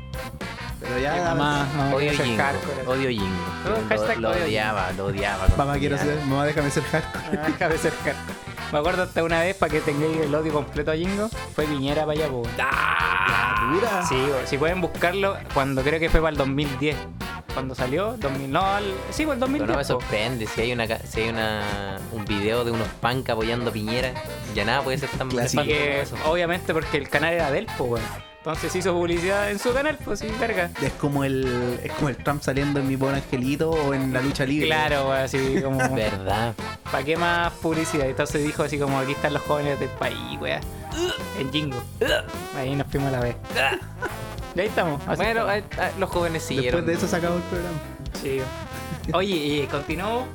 Pero ya. Mamá, mamá Odio Jingo. Odio Jingo. Lo, odiaba, lo odiaba. Mamá, quiero ser. Mamá, déjame ser hardcore. Ah, Deja de ser hardcore. Me acuerdo hasta una vez, para que tengáis el odio completo a Jingo, fue Viñera para allá. ¡Ah! Dura. Sí, si pueden buscarlo, cuando creo que fue para el 2010. Cuando salió, 2000, no, al- sí, fue el Pero 2010. no me sorprende si hay una ca- si hay una un video de unos punk apoyando a Piñera, ya nada puede ser tan Clásico. eso. obviamente porque el canal era del, po, weón. Entonces hizo publicidad en su canal, pues sí, verga. Es como el. Es como el Trump saliendo en mi buen angelito o en la lucha libre. Claro, weón, así como. Verdad. ¿Para qué más publicidad? Entonces dijo así como aquí están los jóvenes del país, weón. En Jingo. Ahí nos fuimos a la vez. Y ahí estamos. así Bueno, estamos. eh, eh, los jóvenes siguieron. Después de eso se acabó el programa. Sí. Oye, y continuamos.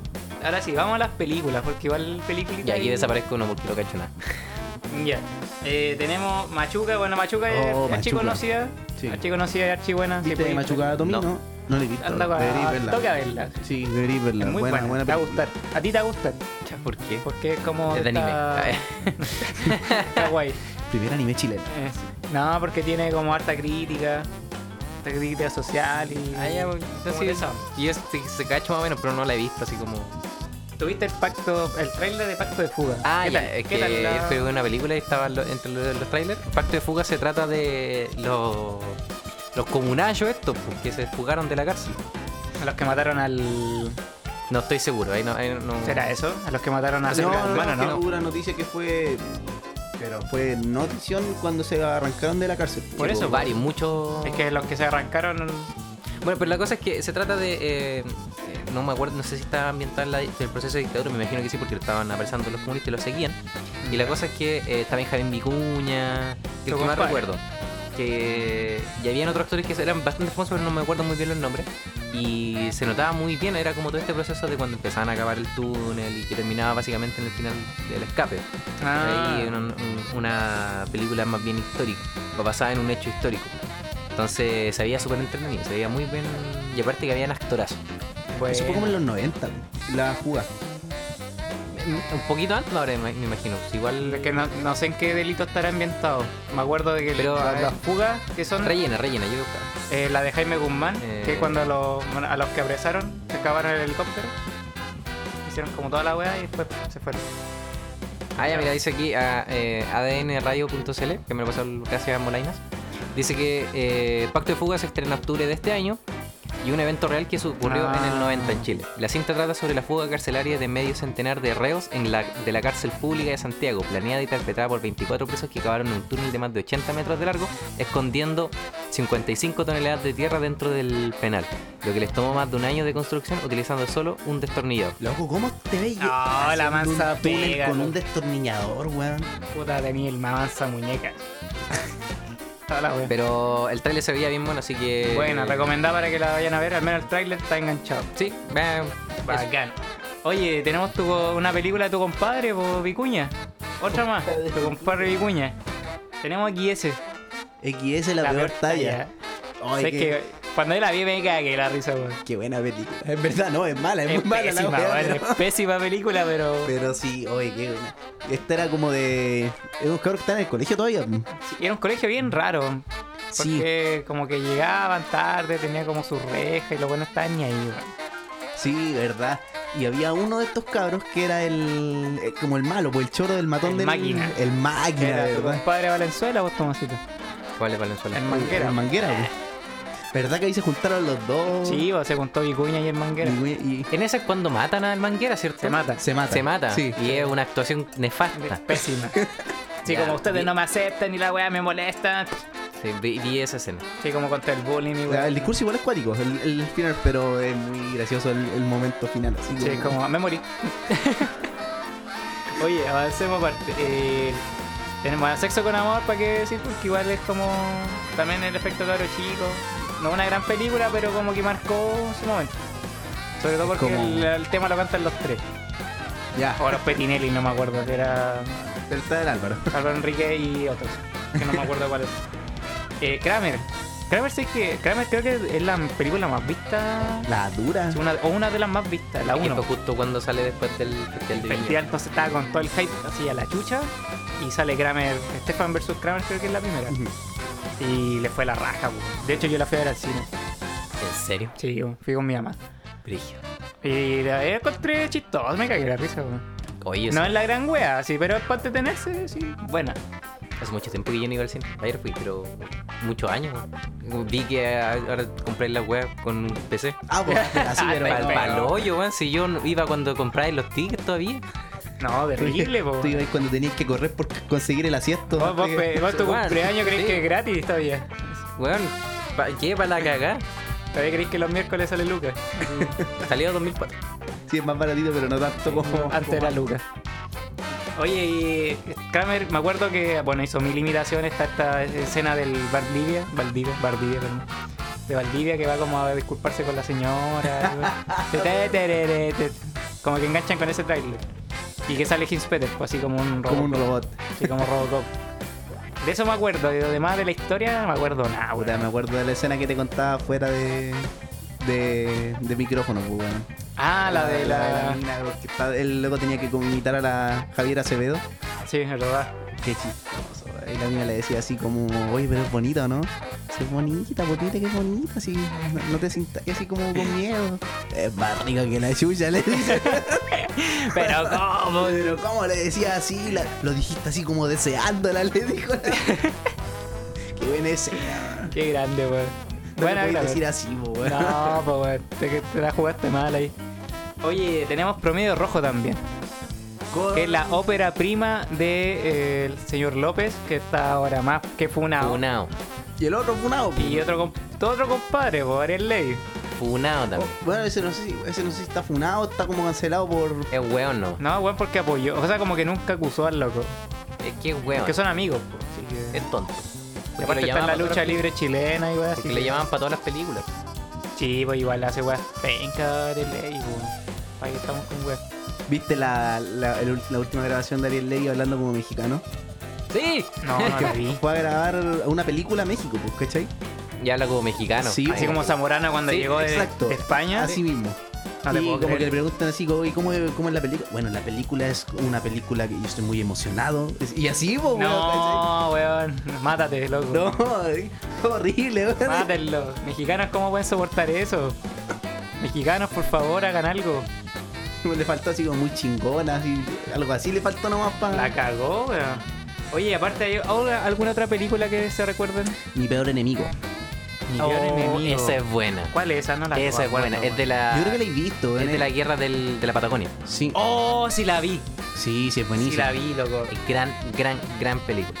Ahora sí, vamos a las películas, porque igual películas. Y aquí desaparezco uno porque no cacho nada. Ya. Eh, tenemos Machuca, bueno, Machuca es Oh, archi Machuca. conocida. Sí. Archi conocida y archi buena. ¿Viste de Machucada Tomino? No. No la he visto. Anda deberí a verla. toca verla. Sí, deberí verla. Es muy buena, buena, buena te va a gustar. A ti te va a gustar. ¿Por qué? Porque es como. Es de está- anime. está guay. Primer anime chileno. Es- No, porque tiene como harta crítica. Harta crítica social y. Ah, ya, pues, como sí, de esa. Y es, se, se cacho más o menos, pero no la he visto así como. Tuviste el pacto, el trailer de Pacto de Fuga. Ah, ¿Qué ya, tal? es ¿Qué que la- una película y estaba lo- entre los, los trailers. Pacto de fuga se trata de los los comunachos estos, pues, que se fugaron de la cárcel. A los que mataron al. No estoy seguro, ahí no, ahí no- ¿Será eso? A los que mataron a No, no, no, ¿no? hubo una noticia que fue. Pero fue notición cuando se arrancaron de la cárcel. Por Sí, eso, pues, varios, muchos. Es que los que se arrancaron. Bueno, pero la cosa es que se trata de. eh, eh, no me acuerdo, no sé si estaba ambientada en la- el proceso de dictadura, me imagino que sí, porque lo estaban apresando los comunistas y lo seguían. Y la cosa es que eh, estaba Benjamín Vicuña, que Tu el que más recuerdo. Que. Y habían otros actores que eran bastante famosos, pero no me acuerdo muy bien los nombres. Y se notaba muy bien, era como todo este proceso de cuando empezaban a acabar el túnel y que terminaba básicamente en el final del escape. Ah, Ahí un- un- una película más bien histórica, o basada en un hecho histórico. Entonces se veía súper entretenido, se veía muy bien. Y aparte que habían actorazos. pues, Eso fue como en los 90, la jugada. Un poquito antes, ahora me me imagino. igual. Es que no, no sé en qué delito estará ambientado. Me acuerdo de que Pero, las fugas que son Rellena, rellena, yo. Eh, la de Jaime Guzmán, Eh. que cuando lo- bueno, a los que apresaron se acabaron el helicóptero, hicieron como toda la weá y después se fueron. Ah, ya, mira, dice aquí a, eh, adnradio.cl, que me lo pasó gracias a Molainas. Dice que eh, Pacto de Fuga se estrena en octubre de este año y un evento real que ocurrió en el Ah. 90 en Chile. La cinta trata sobre la fuga carcelaria de medio centenar de reos en la, de la cárcel pública de Santiago, planeada y perpetrada por 24 presos que acabaron en un túnel de más de 80 metros de largo, escondiendo 55 toneladas de tierra dentro del penal, lo que les tomó más de un año de construcción utilizando solo un destornillador. Loco, ¿cómo te ves? No, la mansa un túnel pega, con loco. un destornillador, weón. Puta, tenía el mansa muñeca. La. Pero el trailer se veía bien bueno, así que... Buena, recomendada para que la vayan a ver, al menos el tráiler está enganchado. Sí, vean. Bacán. Oye, tenemos tu, una película de tu compadre, po, Vicuña. Otra más, tu compadre Vicuña. Tenemos ese. XS la, peor talla. Ay, Sé qué, que cuando yo la vi me cagué la risa, weón. qué buena película. Es verdad, no, es mala, es, Es muy mala la pésima, weá, weón, pero- es pésima película, pero... Pero sí, oye, qué buena. Esta era como de. Es un cabrón que está en el colegio todavía. Sí, Era un colegio bien raro. Sí. Porque como que llegaban tarde, tenía como su reja y lo bueno estaban ni ahí, weón. Sí, verdad. Y había uno de estos cabros que era el. eh, como el malo, pues el choro del matón El del. máquina. El máquina, Era tu ¿verdad? compadre Valenzuela, vos Tomasito. ¿Cuál es Valenzuela? El Manguera. El manguera, pues. ¿Verdad que ahí se juntaron los dos? Sí, vos se juntó Vicuña y el Manguera. Y, y- En ese es cuando matan al manguera, ¿cierto? Se mata. se mata. Se mata. Sí. Y es una actuación nefasta. Pésima. Sí, Ya, como ustedes no me aceptan y la weá me molesta. Sí, vi, vi esa escena. Sí, como contra el bullying y el discurso igual es cuático, el, el final, pero es muy gracioso el, el momento final. Así Sí, como me morí. Oye, avancemos aparte. Eh, tenemos Sexo con Amor, ¿para qué decir? Porque igual es como también el efecto caro chico. No una gran película, pero como que marcó su momento. Sobre todo porque el, el tema lo cantan los tres. Ya, O los Petinelli, no me acuerdo, que era está el Álvaro. Álvaro Enrique y otros. Que no me acuerdo cuál es. Eh, Kramer. Kramer sí que. Kramer creo que es la película más vista. La dura. Una, o una de las más vistas, la Y 1. fue justo cuando sale después del Festival de festival, entonces estaba con todo el hype así a la chucha. Y sale Kramer, Stefan versus Kramer, creo que es la primera. Y le fue la raja, po. De hecho, yo la fui a ver al cine. ¿En serio? Sí, yo fui con mi mamá. Brigio. Y la encontré chistoso, me cagué la risa, po. Oye, No sí, es la gran wea, sí, pero es para entretenerse, sí. Buena. hace mucho tiempo que yo no iba al cine. Ayer fui, pero muchos años. weón. Vi que ahora compré la web con un PC. Ah, pues, así, pero. Para el hoyo, weón. Si yo iba cuando compráis los tickets todavía. No, terrible, po. Tú ibas cuando tenías que correr por conseguir el asiento. Vos, vos, pe- vos tu Bueno, cumpleaños creéis sí. que es gratis todavía. Weón, pa- ¿qué? Para la cagá. Todavía creéis que los miércoles sale Lucas. Salió 2004. Sí, es más baratito, pero no tanto como. Antes era Lucas. Oye, y Kramer, me acuerdo que, bueno, hizo mil imitaciones. Está esta escena del Valdivia, Valdivia, Valdivia, perdón. De Valdivia que va como a disculparse con la señora. Como que enganchan con ese trailer. Y que sale Hinz Peter, pues así como un robot. Como un robot. Así como Robocop. De eso me acuerdo, de lo demás de la historia me acuerdo nada, Puta, me acuerdo de la escena que te contaba fuera de. de, de micrófono, pues, weón. Ah, la de la. mina, porque está- el loco tenía que imitar a la Javiera Acevedo. Sí, es verdad. Qué chistoso. Y la mina le decía así como, oye, pero es bonito, ¿no? Sí, es bonita, potita, que es bonita, así, no, no te sientas así como con miedo. Es más rica que la chucha, le dice. Pero cómo. Pero ¿cómo le decía así? La- lo dijiste así como deseándola, le dijo. Qué buena escena. Qué grande, weón. No podías claro. decir así, weón. No, pues weón, te, te la jugaste mal ahí. Oye, tenemos promedio rojo también. Que es la ópera prima del de, eh, el señor López, que está ahora más que funado. Funao. Y el otro funado. Y otro, comp- otro compadre, pues Ariel Ley. Funao Oh, también. bueno, ese no sé si ese no sé si está funado, está como cancelado por. Es weón, no. No, weón, porque apoyó. O sea, como que nunca acusó al loco. Es que es weón. Que son amigos, pues. Así que... Es tonto. Y Porque aparte está en la lucha libre chilena y weón. pel- así Porque le que- llamaban para todas las películas. Sí, pues igual hace weón. Penca Ariel Ley, weón. Ahí estamos con weón. ¿Viste la, la, el- la última grabación de Ariel Levy hablando como mexicano? Sí. No, no la vi. Fue a grabar una película a México, pues, ¿cachai? Y habla como mexicano. Sí, Así como Zamorana cuando Sí, llegó de, exacto. de España. Así mismo. No y como creer. que le preguntan así, "¿Y ¿cómo, es- ¿cómo es la película? Bueno, la película es una película que yo estoy muy emocionado. Y así, pues, No, weón. Mátate, loco. No, es horrible, weón. Mátenlo. Mexicanos, ¿cómo pueden soportar eso? Mexicanos, por favor, hagan algo. Le faltó así como muy chingona, así, algo así le faltó nomás para... La cagó, weón. Oye, aparte, ¿hay alguna otra película que se recuerden? Mi peor enemigo. Mi Oh, enemigo. Esa es buena. ¿Cuál es esa? No la Esa es buena. Es de la. Yo creo que la he visto, Es de la guerra del- de la Patagonia. Sí, Oh, sí la vi. sí, sí, es Sí buenísimo. la vi, loco. Es gran, gran, gran película.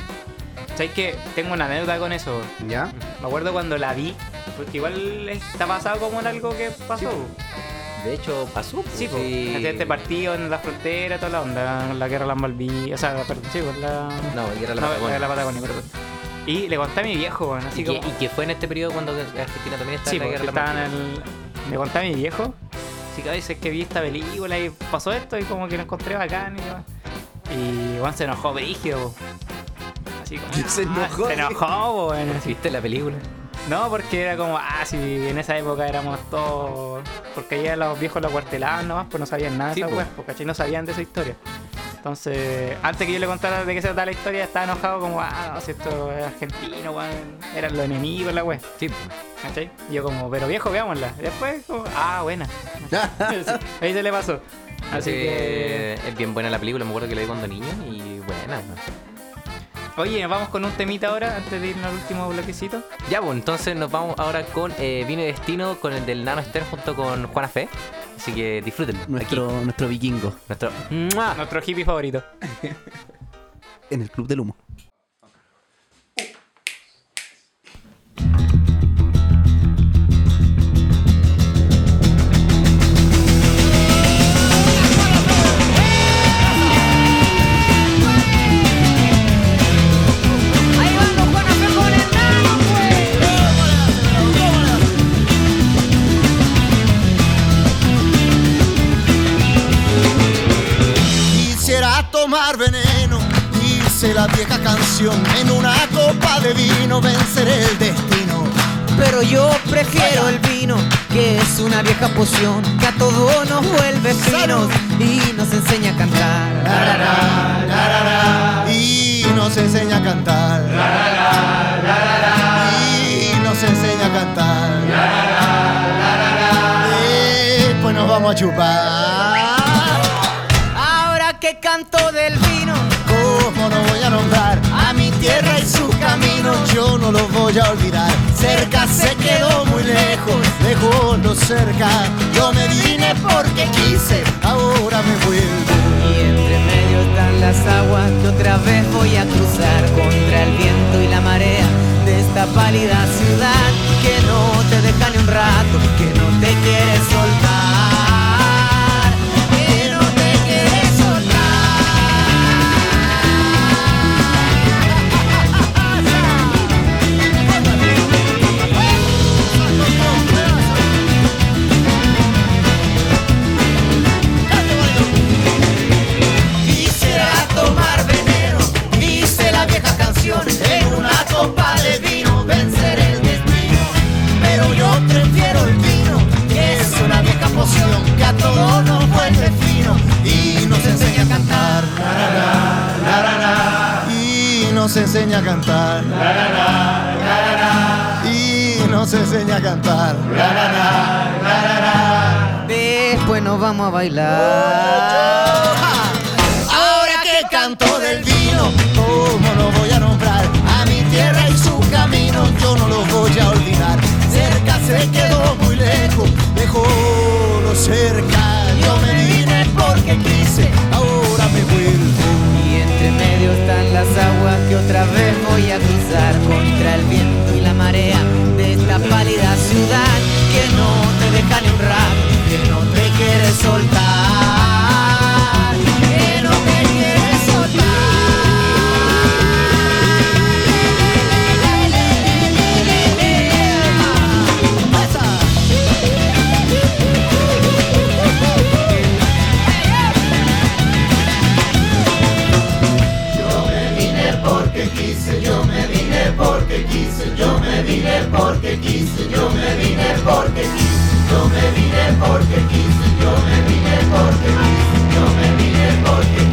¿Sabes que Tengo una anécdota con eso. ¿Ya? Me acuerdo cuando la vi, porque igual está basado como en algo que pasó. De hecho, pasó. Sí, pues. sí. Este partido en la frontera, toda la onda, la guerra de las Malvinas, o sea, perdón, sí, pues la... No, guerra de la no, Patagonia. de la Patagonia, perdón. Y le conté a mi viejo, bueno, así y, que, y que fue en este periodo cuando Argentina también estaba Sí, en la porque guerra la en el... Le conté a mi viejo, así que a veces que vi esta película y pasó esto y como que lo encontré bacán y demás. Y Juan se enojó brígido. Así como... Se ah, enojó, Se enojó, bueno. ¿Viste la película? No, porque era como, ah, si en esa época éramos todos. Porque ya los viejos lo cuartelaban nomás, pues no sabían nada de Sí, esa po. wea, pues, ¿cachai? No sabían de esa historia. Entonces, antes que yo le contara de qué se trata la historia, estaba enojado como, ah, no, si esto es argentino, weón, eran los enemigos, la wea, Sí. ¿cachai? Y yo como, pero viejo, veámosla. Y después, como, ah, buena. Ahí se le pasó. Así que, Es bien buena la película, me acuerdo que la vi cuando niño y buena. Oye, vamos con un temita ahora, antes de irnos al último bloquecito. Ya, pues entonces nos vamos ahora con eh, Vino y Destino con el del Nano Esther junto con Juana Fe. Así que disfrútenlo. Nuestro, Aquí, nuestro vikingo nuestro. ¡Mua! Nuestro hippie favorito. en el Club del Humo. Dice la vieja canción. En una copa de vino venceré el destino. Pero yo prefiero el vino, que es una vieja poción que a todos nos vuelve finos y nos enseña a cantar. Y nos enseña a cantar. Y nos enseña a cantar. Después nos vamos a chupar. Ahora que canto del vino, a mi tierra y su camino? Yo no lo voy a olvidar. Cerca se quedó muy lejos, lejos lo cerca. Yo me vine porque quise, ahora me vuelvo. y entre medio están las aguas que otra vez voy a cruzar contra el viento y la marea de esta pálida ciudad que no te deja ni un rato, que no te quiere soltar, y nos enseña a cantar. La, la, la, y nos enseña a cantar. Y nos enseña a cantar. Después nos vamos a bailar. Ahora que canto del vino, ¿cómo lo voy a nombrar? A mi tierra y su camino yo no lo voy a olvidar. Cerca se quedó muy lejos, lejos cerca yo me di porque quise, ahora me vuelvo. Y entre medio están las aguas que otra vez voy a cruzar contra el viento y la marea de esta pálida ciudad que no te deja ni un rato, que no te quiere soltar, quise, yo me vine porque quise, yo me vine porque quise, yo me vine porque quise, yo me vine porque quise, yo me vine porque quise.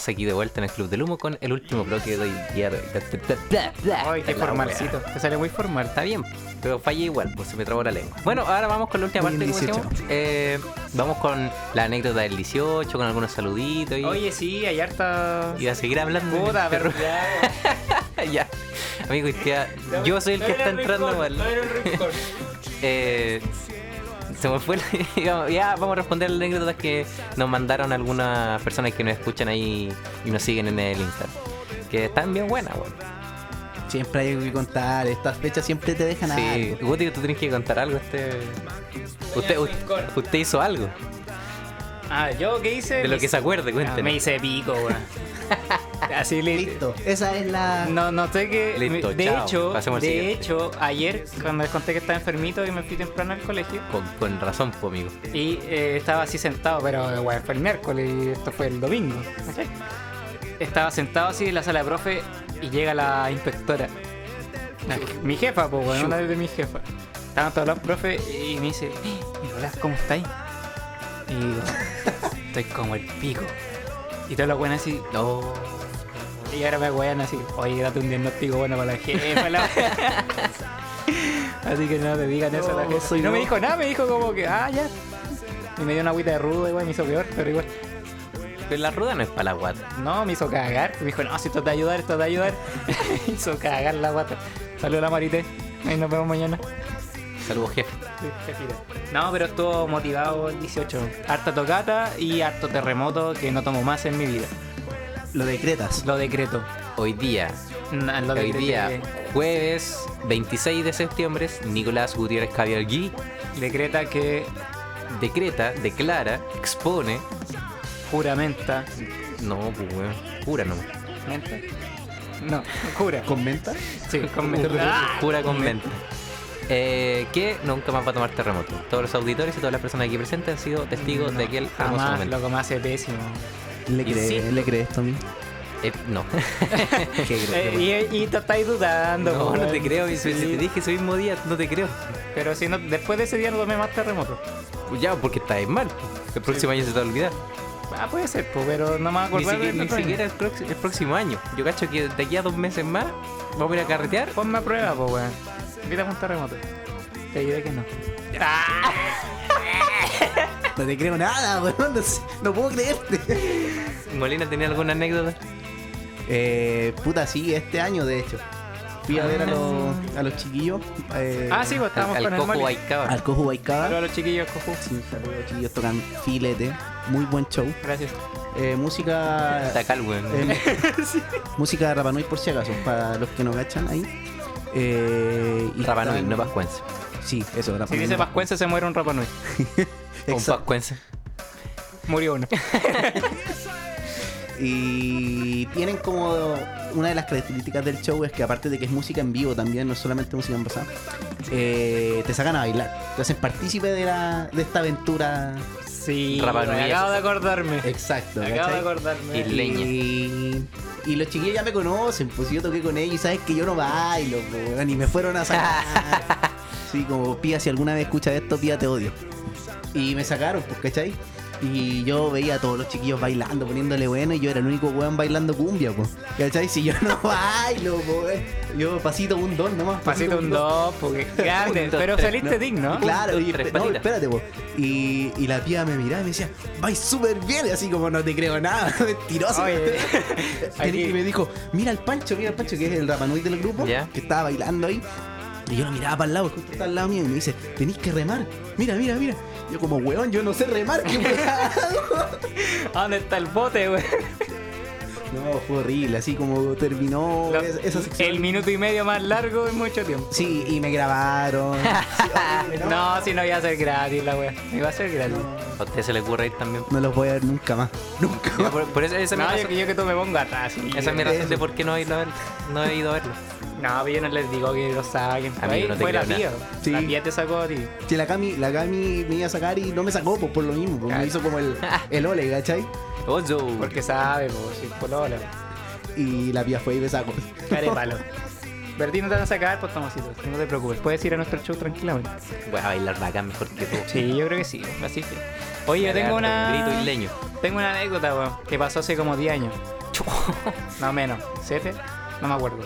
Estamos aquí de vuelta en el Club del Humo con el último bloque de hoy día. Ay, qué formalcito. Te sale muy formal. Está bien, pero fallé igual, pues se me trabó la lengua. Bueno, ahora vamos con la última parte. como decíamos. 18. Eh, vamos con la anécdota del 18, con algunos saluditos y, Oye, sí, hay harta. y a seguir hablando. Puta, pero ru- ya. Amigo, ya, yo soy el que está entrando mal. Eh, se me fue la- Ya vamos a responder las anécdotas que nos mandaron algunas personas que nos escuchan ahí y nos siguen en el Instagram. Que están bien buenas, weón. Siempre hay algo que contar. Estas fechas siempre te dejan Sí, algo. Guti, tú tienes que contar algo. Este... Usted, usted, usted hizo algo. Ah, ¿yo qué hice? De lo que se acuerde, Ah, cuéntenos. Me hice pico, weón. Así li- Listo. Esa es la. No, no sé qué. Listo, de chao. hecho, Pasemos de hecho, ayer cuando les conté que estaba enfermito y me fui temprano al colegio Con, con razón, pues, amigo. y eh, estaba así sentado, pero bueno, fue el miércoles y esto fue el domingo. Estaba sentado así en la sala de profe y llega la inspectora. La- mi jefa, pues, bueno, una de mis jefas. Estaban todos los profes y me dice, Nicolás, ¿cómo estáis? Y digo, estoy como el pico. Y todos los buenos así, No. Y ahora me wean así, oye, date un diagnóstico bueno para la jefa. la- así que no te digan eso a la jefa. Y no me dijo nada, me dijo como que, ah, ya. Y me dio una agüita de rudo, igual me hizo peor, pero igual. Pero la ruda no es para la guata. No, me hizo cagar. Me dijo, no, si esto te va a ayudar, esto te va a ayudar. me hizo cagar la guata. Saludos a la Marité. Ahí nos vemos mañana. Saludos, jefe. No, pero estuvo motivado el 18. Harta tocata y harto terremoto que no tomo más en mi vida. Lo decretas. Lo decreto. Hoy día, Lo hoy decreté. día, jueves 26 de septiembre, Nicolás Gutiérrez Javier Gui Decreta que decreta, declara, expone. juramenta. No, pues, weón. Jura no. ¿Menta? No, jura. ¿Comenta? Sí, con menta. Jura con mente. Eh, que nunca más va a tomar terremoto. Todos los auditores y todas las personas aquí presentes han sido testigos de aquel hermoso Jamás, momento. loco, me hace pésimo. ¿Le crees, sí. ¿le crees esto a mí? Eh, no. Eh, y, y te estáis dudando. no, no te creo. y Sí, si te dije ese mismo día, no te creo. Pero si no, después de ese día no tomé más terremoto. Pues Ya, porque estás mal. El próximo año se te va a olvidar. Ah, puede ser, pues, pero no me voy a Ni acordar siquiera, del ni año. siquiera el, próximo, el próximo año. Yo cacho que de aquí a dos meses más vamos a ir a carretear. Ponme a prueba, pues, weón. Invítame un terremoto. Te diré que no. No te creo nada, weón. No, puedo creerte. Molina, ¿tenía alguna anécdota? Eh, puta, sí, este año de hecho. Fui a ver a los, a los chiquillos. eh, Ah, sí, pues Al, estábamos al con el Coco. Baicaba. Al Cojo Baicaba. Saludos a los chiquillos, cojú. Sí, saludos, chiquillos tocan filete. Muy buen show. Gracias. Eh, música. Weón. eh, Música de Rapanui por si acaso, para los que no cachan ahí. Eh, y Rapanui, están- no pascuense. Sí, eso, Si Rapanui. dice no Pascuense se muere un Rapa Pascuense. Murió uno. Y tienen como una de las características del show es que aparte de que es música en vivo también, no es solamente música en pasado, eh, te sacan a bailar, te hacen partícipe de, la, de esta aventura. Sí, Rapa Nui, acabo de acordarme. Exacto, Acabo de acordarme. Y leña. Y, y los chiquillos ya me conocen, pues yo toqué con ellos y sabes que yo no bailo, pues, y me fueron a sacar. sí, como Pía, si alguna vez escuchas esto, Pía te odio. Y me sacaron, pues, ¿cachai? Y yo veía a todos los chiquillos bailando, poniéndole bueno, y yo era el único weón bailando cumbia, pues. ¿Cachai? Si yo no bailo, pues. Yo pasito un don nomás. Pasito un dos, porque grande. Dos, pero saliste digno. ¿no? Claro, dos, y, no, espérate, po. Y, y la tía me miraba y me decía, vais súper bien, así como no te creo nada, mentiroso. Y me dijo, mira al Pancho, mira al Pancho, que es el Rapanui del grupo, que estaba bailando ahí. Y yo lo miraba para el lado, justo está al lado mío, y me dice, tenéis que remar. Mira, mira, mira. Yo como, weón, yo no sé remar, ¿qué weá hago?" ¿Dónde está el bote, güey? No, fue horrible, así como terminó Lo- esa, esa sección. El minuto y medio más largo en mucho tiempo. Sí, y me grabaron. Sí, horrible, No, si no iba a ser gratis la wea. Iba a ser gratis. A usted se le ocurre ir también. No los voy a ver nunca más. Nunca más. por, por eso, esa, es mi No, yo, razón, que- yo que tú me pongo atrás. esa es mi razón Eso. de por qué no he ido a verlo. No he ido a verlo. No, pero yo no les digo que lo saquen. Amigo, Ahí no te fue la creo tía. nada. Sí. La tía te sacó a ti. Si la Cami, la Cami me iba a sacar y no me sacó pues, por lo mismo, porque me hizo como el, el ole, ¿cachai? Ozo. Porque sabe, pues, si polola. Y la pía fue y me sacó. Care palo. Bertín no te van a sacar, pues Tomasito. No te preocupes. Puedes ir a nuestro show tranquilamente. Voy a bailar bacán mejor que tú. Sí, yo creo que sí. Así que. Oye, yo tengo una. Grito isleño. Tengo una anécdota, weón, que pasó hace como 10 años. No menos. ¿Siete? No me acuerdo.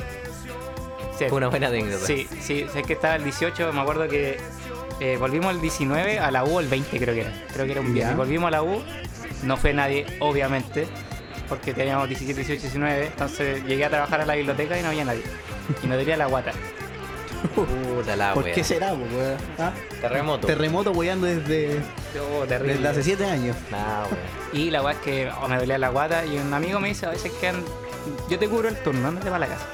Fue una buena anécdota. Sí, sí, sé que estaba el 18, me acuerdo que eh, volvimos el 19 a la U, el 20 creo que era. Creo que era un viernes. Volvimos a la U, no fue nadie, obviamente, porque teníamos 17, 18, 19. Entonces llegué a trabajar a la biblioteca y no había nadie. Y no tenía la guata. Puta la ¿Por wea. qué será, weón? ¿Ah? Terremoto. Terremoto weando desde, Oh, terrible. desde hace 7 años. Nah, wea. Y la weá es que oh, me dolía la guata y un amigo me dice, a veces que yo te cubro el turno, ándate para la casa.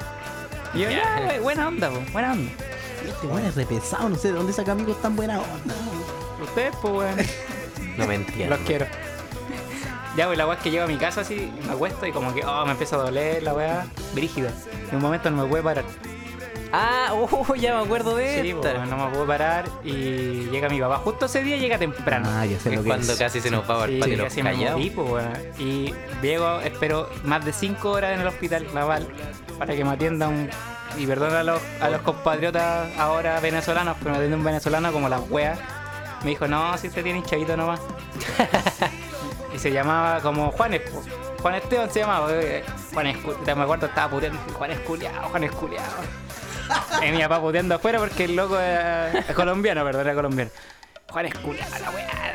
Y yo, Ya. buena onda, po, buena onda. Este weón es repensado, no sé de dónde saca amigos tan buena onda. Ustedes, pues, weón. No me entiendo. Los quiero. Ya, pues la weá es que llego a mi casa así, me acuesto y como que, oh, me empieza a doler la weá, brígida. En un momento no me pude parar. Ah, oh, ya me acuerdo de Sí, esta. pues, no me pude parar y llega mi papá. Justo ese día llega temprano. Ah, ya sé Es lo que cuando es. casi se nos va Sí, el patio casi me morí, pues, weón. Y llego, espero más de 5 horas en el hospital naval para que me atiendan. Y perdón a los, a los compatriotas ahora venezolanos, pero me atiende un venezolano como las weas. Me dijo, no, si usted tiene hinchadito nomás. y se llamaba como Juanes, po. Juan Esteban se llamaba. eh, Juan Escu- me acuerdo, estaba puteando. Juan Esculeado, Juan Esculeado. y mi papá puteando afuera porque el loco era- es colombiano, perdón, era colombiano. Juan Esculeado, la weá.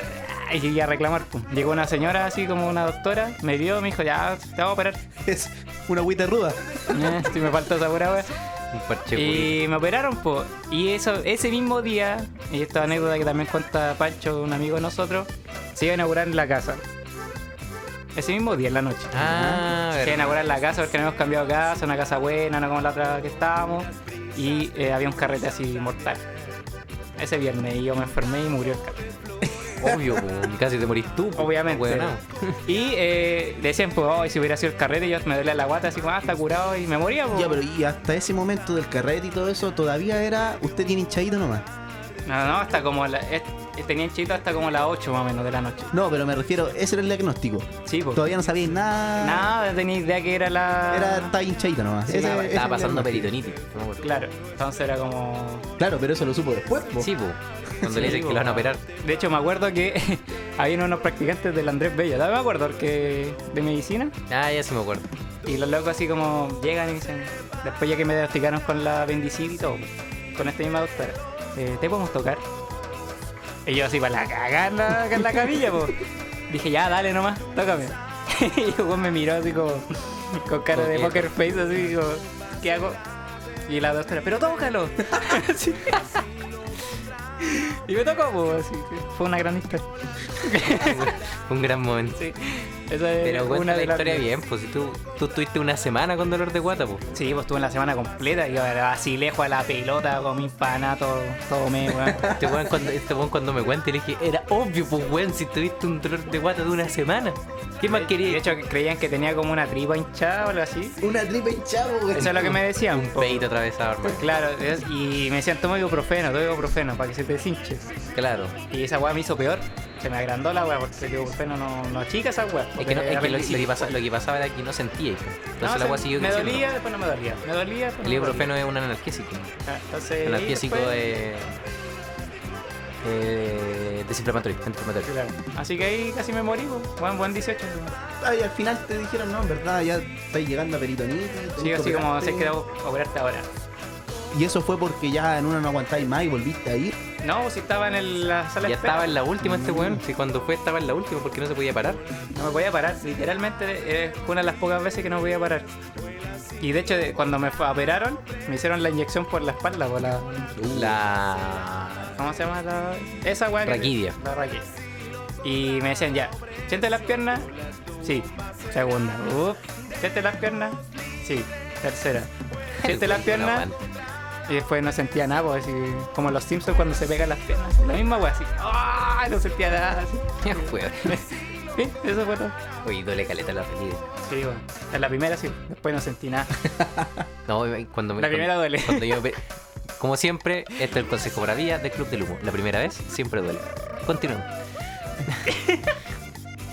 Y llegué a reclamar. pum. Llegó una señora así como una doctora, me vio, me dijo, ya, te voy a operar. Es una agüita ruda. Eh, si me faltó esa pura weá. Un parche. Y me operaron, pues. Y eso, ese mismo día, y esta anécdota que también cuenta Pancho, un amigo de nosotros, se iba a inaugurar en la casa. Ese mismo día, en la noche. Ah, se iba a inaugurar en la casa porque habíamos cambiado casa, una casa buena, no como la otra que estábamos. Y eh, había un carrete así mortal. Ese viernes y yo me enfermé y murió el carrete. Obvio, po, y casi te morís tú. po, Obviamente. Y eh, decían, pues, oh, si hubiera sido el carrete, yo me dolía la guata, así como, ah, está curado y me moría, pues. Ya, pero y hasta ese momento del carrete y todo eso, todavía era, usted tiene hinchadito nomás. No, no, hasta como la, es- tenía hinchito hasta como las 8 más o menos de la noche. No, pero me refiero, ese era el diagnóstico. Sí, pues. Todavía no sabíais nada. Nada, tenía idea que era la. Era, estaba hinchadito nomás. Sí, Ese- Estaba, ese estaba era el pasando diagnóstico. peritonitis. no me acuerdo. Claro, entonces era como. Claro, pero eso lo supo después. po. Sí, po. Cuando le Sí, dicen que lo van a operar. De hecho, me acuerdo que había unos practicantes del Andrés Bello. Me acuerdo que de medicina. Ah, ya se me acuerdo. Y los locos así como llegan y dicen, después ya que me diagnosticaron con la bendicida y todo, con esta misma doctora, eh, ¿te podemos tocar? Y yo así para la cagar la, en la camilla, pues. Dije, ya, dale nomás, tócame. y weón me miró así como, con cara de poker face, así como, ¿qué hago? Y la doctora, pero tócalo. Y me tocó, pues, así que fue una gran historia. Un gran momento. Sí. Esa es Pero cuenta una la de historia bien, pues si tú, tú estuviste una semana con dolor de guata, pues. Sí, pues estuve en la semana completa. Yo así lejos a la pelota, con mi pana, todo, todo me, weón. Este weón cuando, este cuando me cuenta, le dije, era obvio, pues weón, si tuviste un dolor de guata de una semana. ¿Qué más De querías? hecho, creían que tenía como una tripa hinchada o algo así. Una tripa hinchada, güey. Eso es lo que me decían. un peito atravesado, hermano. Claro, y me decían, toma ibuprofeno, toma ibuprofeno para que se te deshinche. Claro. Y esa weá me hizo peor. Se me agrandó la weá porque el ibuprofeno no, no achica esa weá. Es que, no, es que lo, que pasa- lo que pasaba era que no sentía. pues. Entonces No, la siguió Me creciendo. dolía, después no me dolía. Me dolía, después El ibuprofeno es un analgésico. Ah, Entonces, Analgésico después- de. Eh, desinflamatorio, antiinflamatorio. Claro. Así que ahí casi me morí, po. buen, buen 18. Ay, al final te dijeron, no, en verdad, ya estáis llegando a peritonita. Sí, así como se quedó operarte ahora. Y eso fue porque ya en una no aguantáis más y volviste a ir. No, si estaba en el- la sala Ya espera. estaba en la última este weón. Si cuando fue estaba en la última porque no se podía parar. No me podía parar, literalmente es una de las pocas veces que no podía parar. Y de hecho, cuando me operaron, me hicieron la inyección por la espalda, por la. La. ¿Cómo se llama la.? Esa weá. Raquidia. La raquidia. Y me decían ya, ¿siente las piernas? Sí. Segunda. Uf. ¿Siente las piernas? Sí. Tercera. ¿Siente las piernas? Y después no sentía nada, pues, así, como los Simpsons cuando se pegan las piernas. La misma weá, así. ¡Ah! No sentía nada, así. Sí, eso fue todo. Uy, duele caleta la ferida. Sí, bueno. En la primera sí, después no sentí nada. No, cuando me. La primera cuando- duele. Cuando yo. Como siempre, este es el consejo para vida del Club del Humo. La primera vez siempre duele. Continuamos.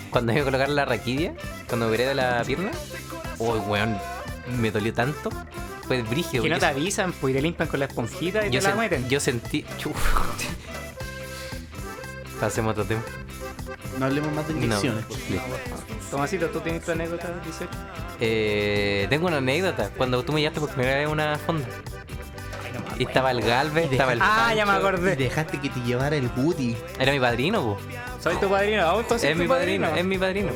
cuando iba a colocar la raquidia, cuando me operé de la pierna, uy, weón, me dolió tanto. Fue brígido. Que no te avisan, pues y te limpian con la esponjita y yo, te la meten. yo sentí. Pasemos otro tema. No hablemos más de No. inyecciones. listo. Tomasito, ¿tú tienes tu anécdota del 18? Eh, tengo una anécdota. Cuando tú me llevaste por primera vez a una fonda. Y estaba el Galvez, estaba el. Ah, ya me Pancho. Y acordé. dejaste que te llevara el Guti. Era mi padrino, po. Soy tu padrino, aún tú Es mi padrino, padrino. es mi padrino.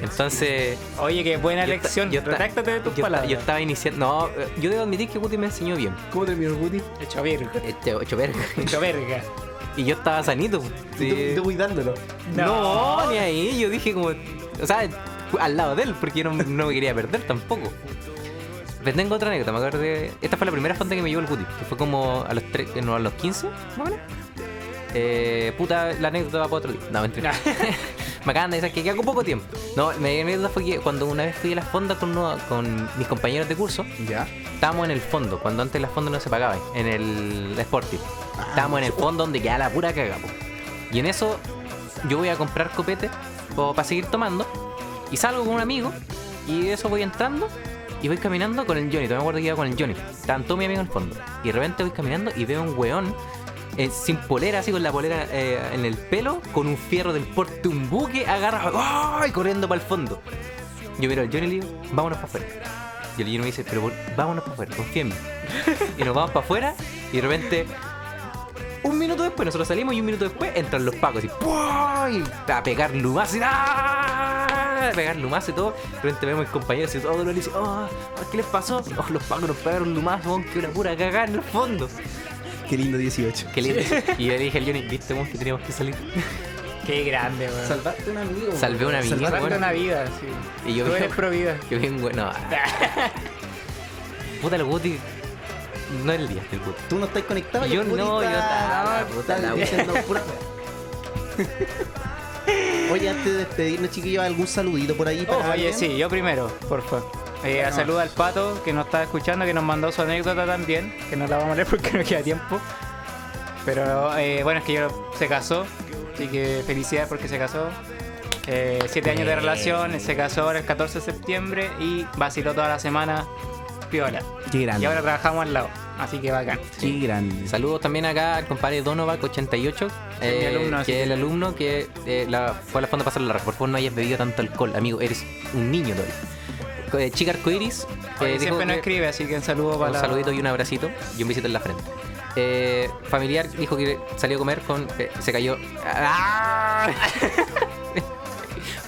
Entonces. Oye, qué buena lección. yo de tus yo palabras. Yo estaba iniciando. No, eh, yo debo admitir que Guti me enseñó bien. ¿Cómo terminó el Guti? Hecho verga. Este, ocho verga. Hecho verga. Y yo estaba sanito. po. Y tú, Sí. tú cuidándolo. No, ni ahí. Yo dije como. O sea, al lado de él, porque yo no, no me quería perder tampoco. Pero tengo otra anécdota, me acuerdo de- Esta fue la primera fonda que me llevó el Guti, que fue como a los, tre- no, a los 15, más o menos. Eh, puta, la anécdota va para otro día. No, mentira. me acaban de decir que queda con poco tiempo. No, mi anécdota fue que cuando una vez fui a las fondas con, uno- con mis compañeros de curso, Ya. estábamos en el fondo, cuando antes las fondas no se pagaban, en el Sporting. Estábamos en el fondo donde queda la pura caga, po. Y en eso yo voy a comprar copete para seguir tomando. Y salgo con un amigo. Y de eso voy entrando. Y voy caminando con el Johnny. Todavía me acuerdo que iba con el Johnny. Estaban todos mis amigos en el fondo. Y de repente voy caminando y veo un weón. eh, sin polera, así con la polera eh, en el pelo, con un fierro del porte un buque agarrado ¡ay! corriendo para el fondo. Yo miro al Johnny y le digo, vámonos para afuera. Y el Johnny me dice, pero vámonos para afuera, confía y nos vamos para afuera y de repente un minuto después, nosotros salimos y un minuto después entran los pacos y, ¡pua! y a pegar lumazos y ¡ah! a pegar lumazos y todo. De repente vemos mis compañeros y todo lo dice, oh, ¿qué les pasó? Oh, los pacos nos pegaron lumazos, weón, que una pura cagada en el fondo. Qué lindo 18. Qué lindo. Y yo le dije al Johnny, viste weón, que teníamos que salir. Qué grande, weón. Salvaste un amigo. Salvé una amiga, Salvaste una vida, sí. Y yo Tú vi- eres pro vida. Que bien bueno. Puta el Guti. No es el día del Guti. Tú no estás conectado. Yo no, yo estaba, diciendo pura wea. Oye, antes de despedirnos, chiquillos, ¿algún saludito por ahí? para Oh, oye, sí, yo primero, por favor. Eh, Saluda al pato que nos está escuchando, que nos mandó su anécdota también, que no la vamos a leer porque no queda tiempo. Pero eh, bueno, es que yo se casó, así que felicidades porque se casó. Eh, siete años de relación, se casó ahora el 14 de septiembre y vaciló toda la semana piola. Qué grande. Y ahora trabajamos al lado, así que bacán. Qué grande. Saludos también acá al compadre Donovac88, es mi alumno, que es el alumno que eh, la, fue a la fonda a pasar la. Por favor, no hayas bebido tanto alcohol, amigo. Eres un niño todavía. Eh, Chica Arcoiris, que siempre que- escribe, así que un saludo para un saludito y un abracito y un besito en la frente. Eh, familiar dijo que salió a comer con. que se cayó. ¡Ah!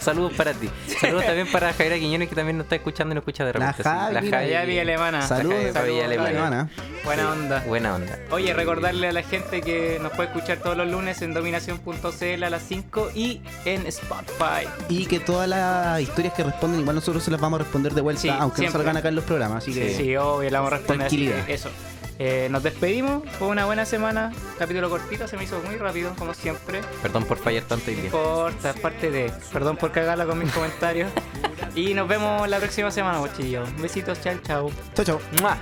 Saludos para ti. Saludos también para Javiera Quiñones que también nos está escuchando y nos escucha de La repente. sí. La. Javi. Alemana. Saludos, Javi Alemana. Buena onda. Buena onda. Oye, recordarle a la gente que nos puede escuchar todos los lunes en dominación.cl a las 5 y en Spotify. Y que todas las historias que responden, igual nosotros se las vamos a responder de vuelta, Sí, aunque siempre. no salgan acá en los programas. Así que Sí, obvio, la vamos a responder. así Tranquilidad. que eso. Eh, nos despedimos. Fue una buena semana. Capítulo cortito, se me hizo muy rápido, como siempre. Perdón por fallar tanto y No importa, es parte de. Perdón por cagarla con mis comentarios. y nos vemos la próxima semana, bochillos. Besitos, chao, chao. chao, chao. ¡Mua!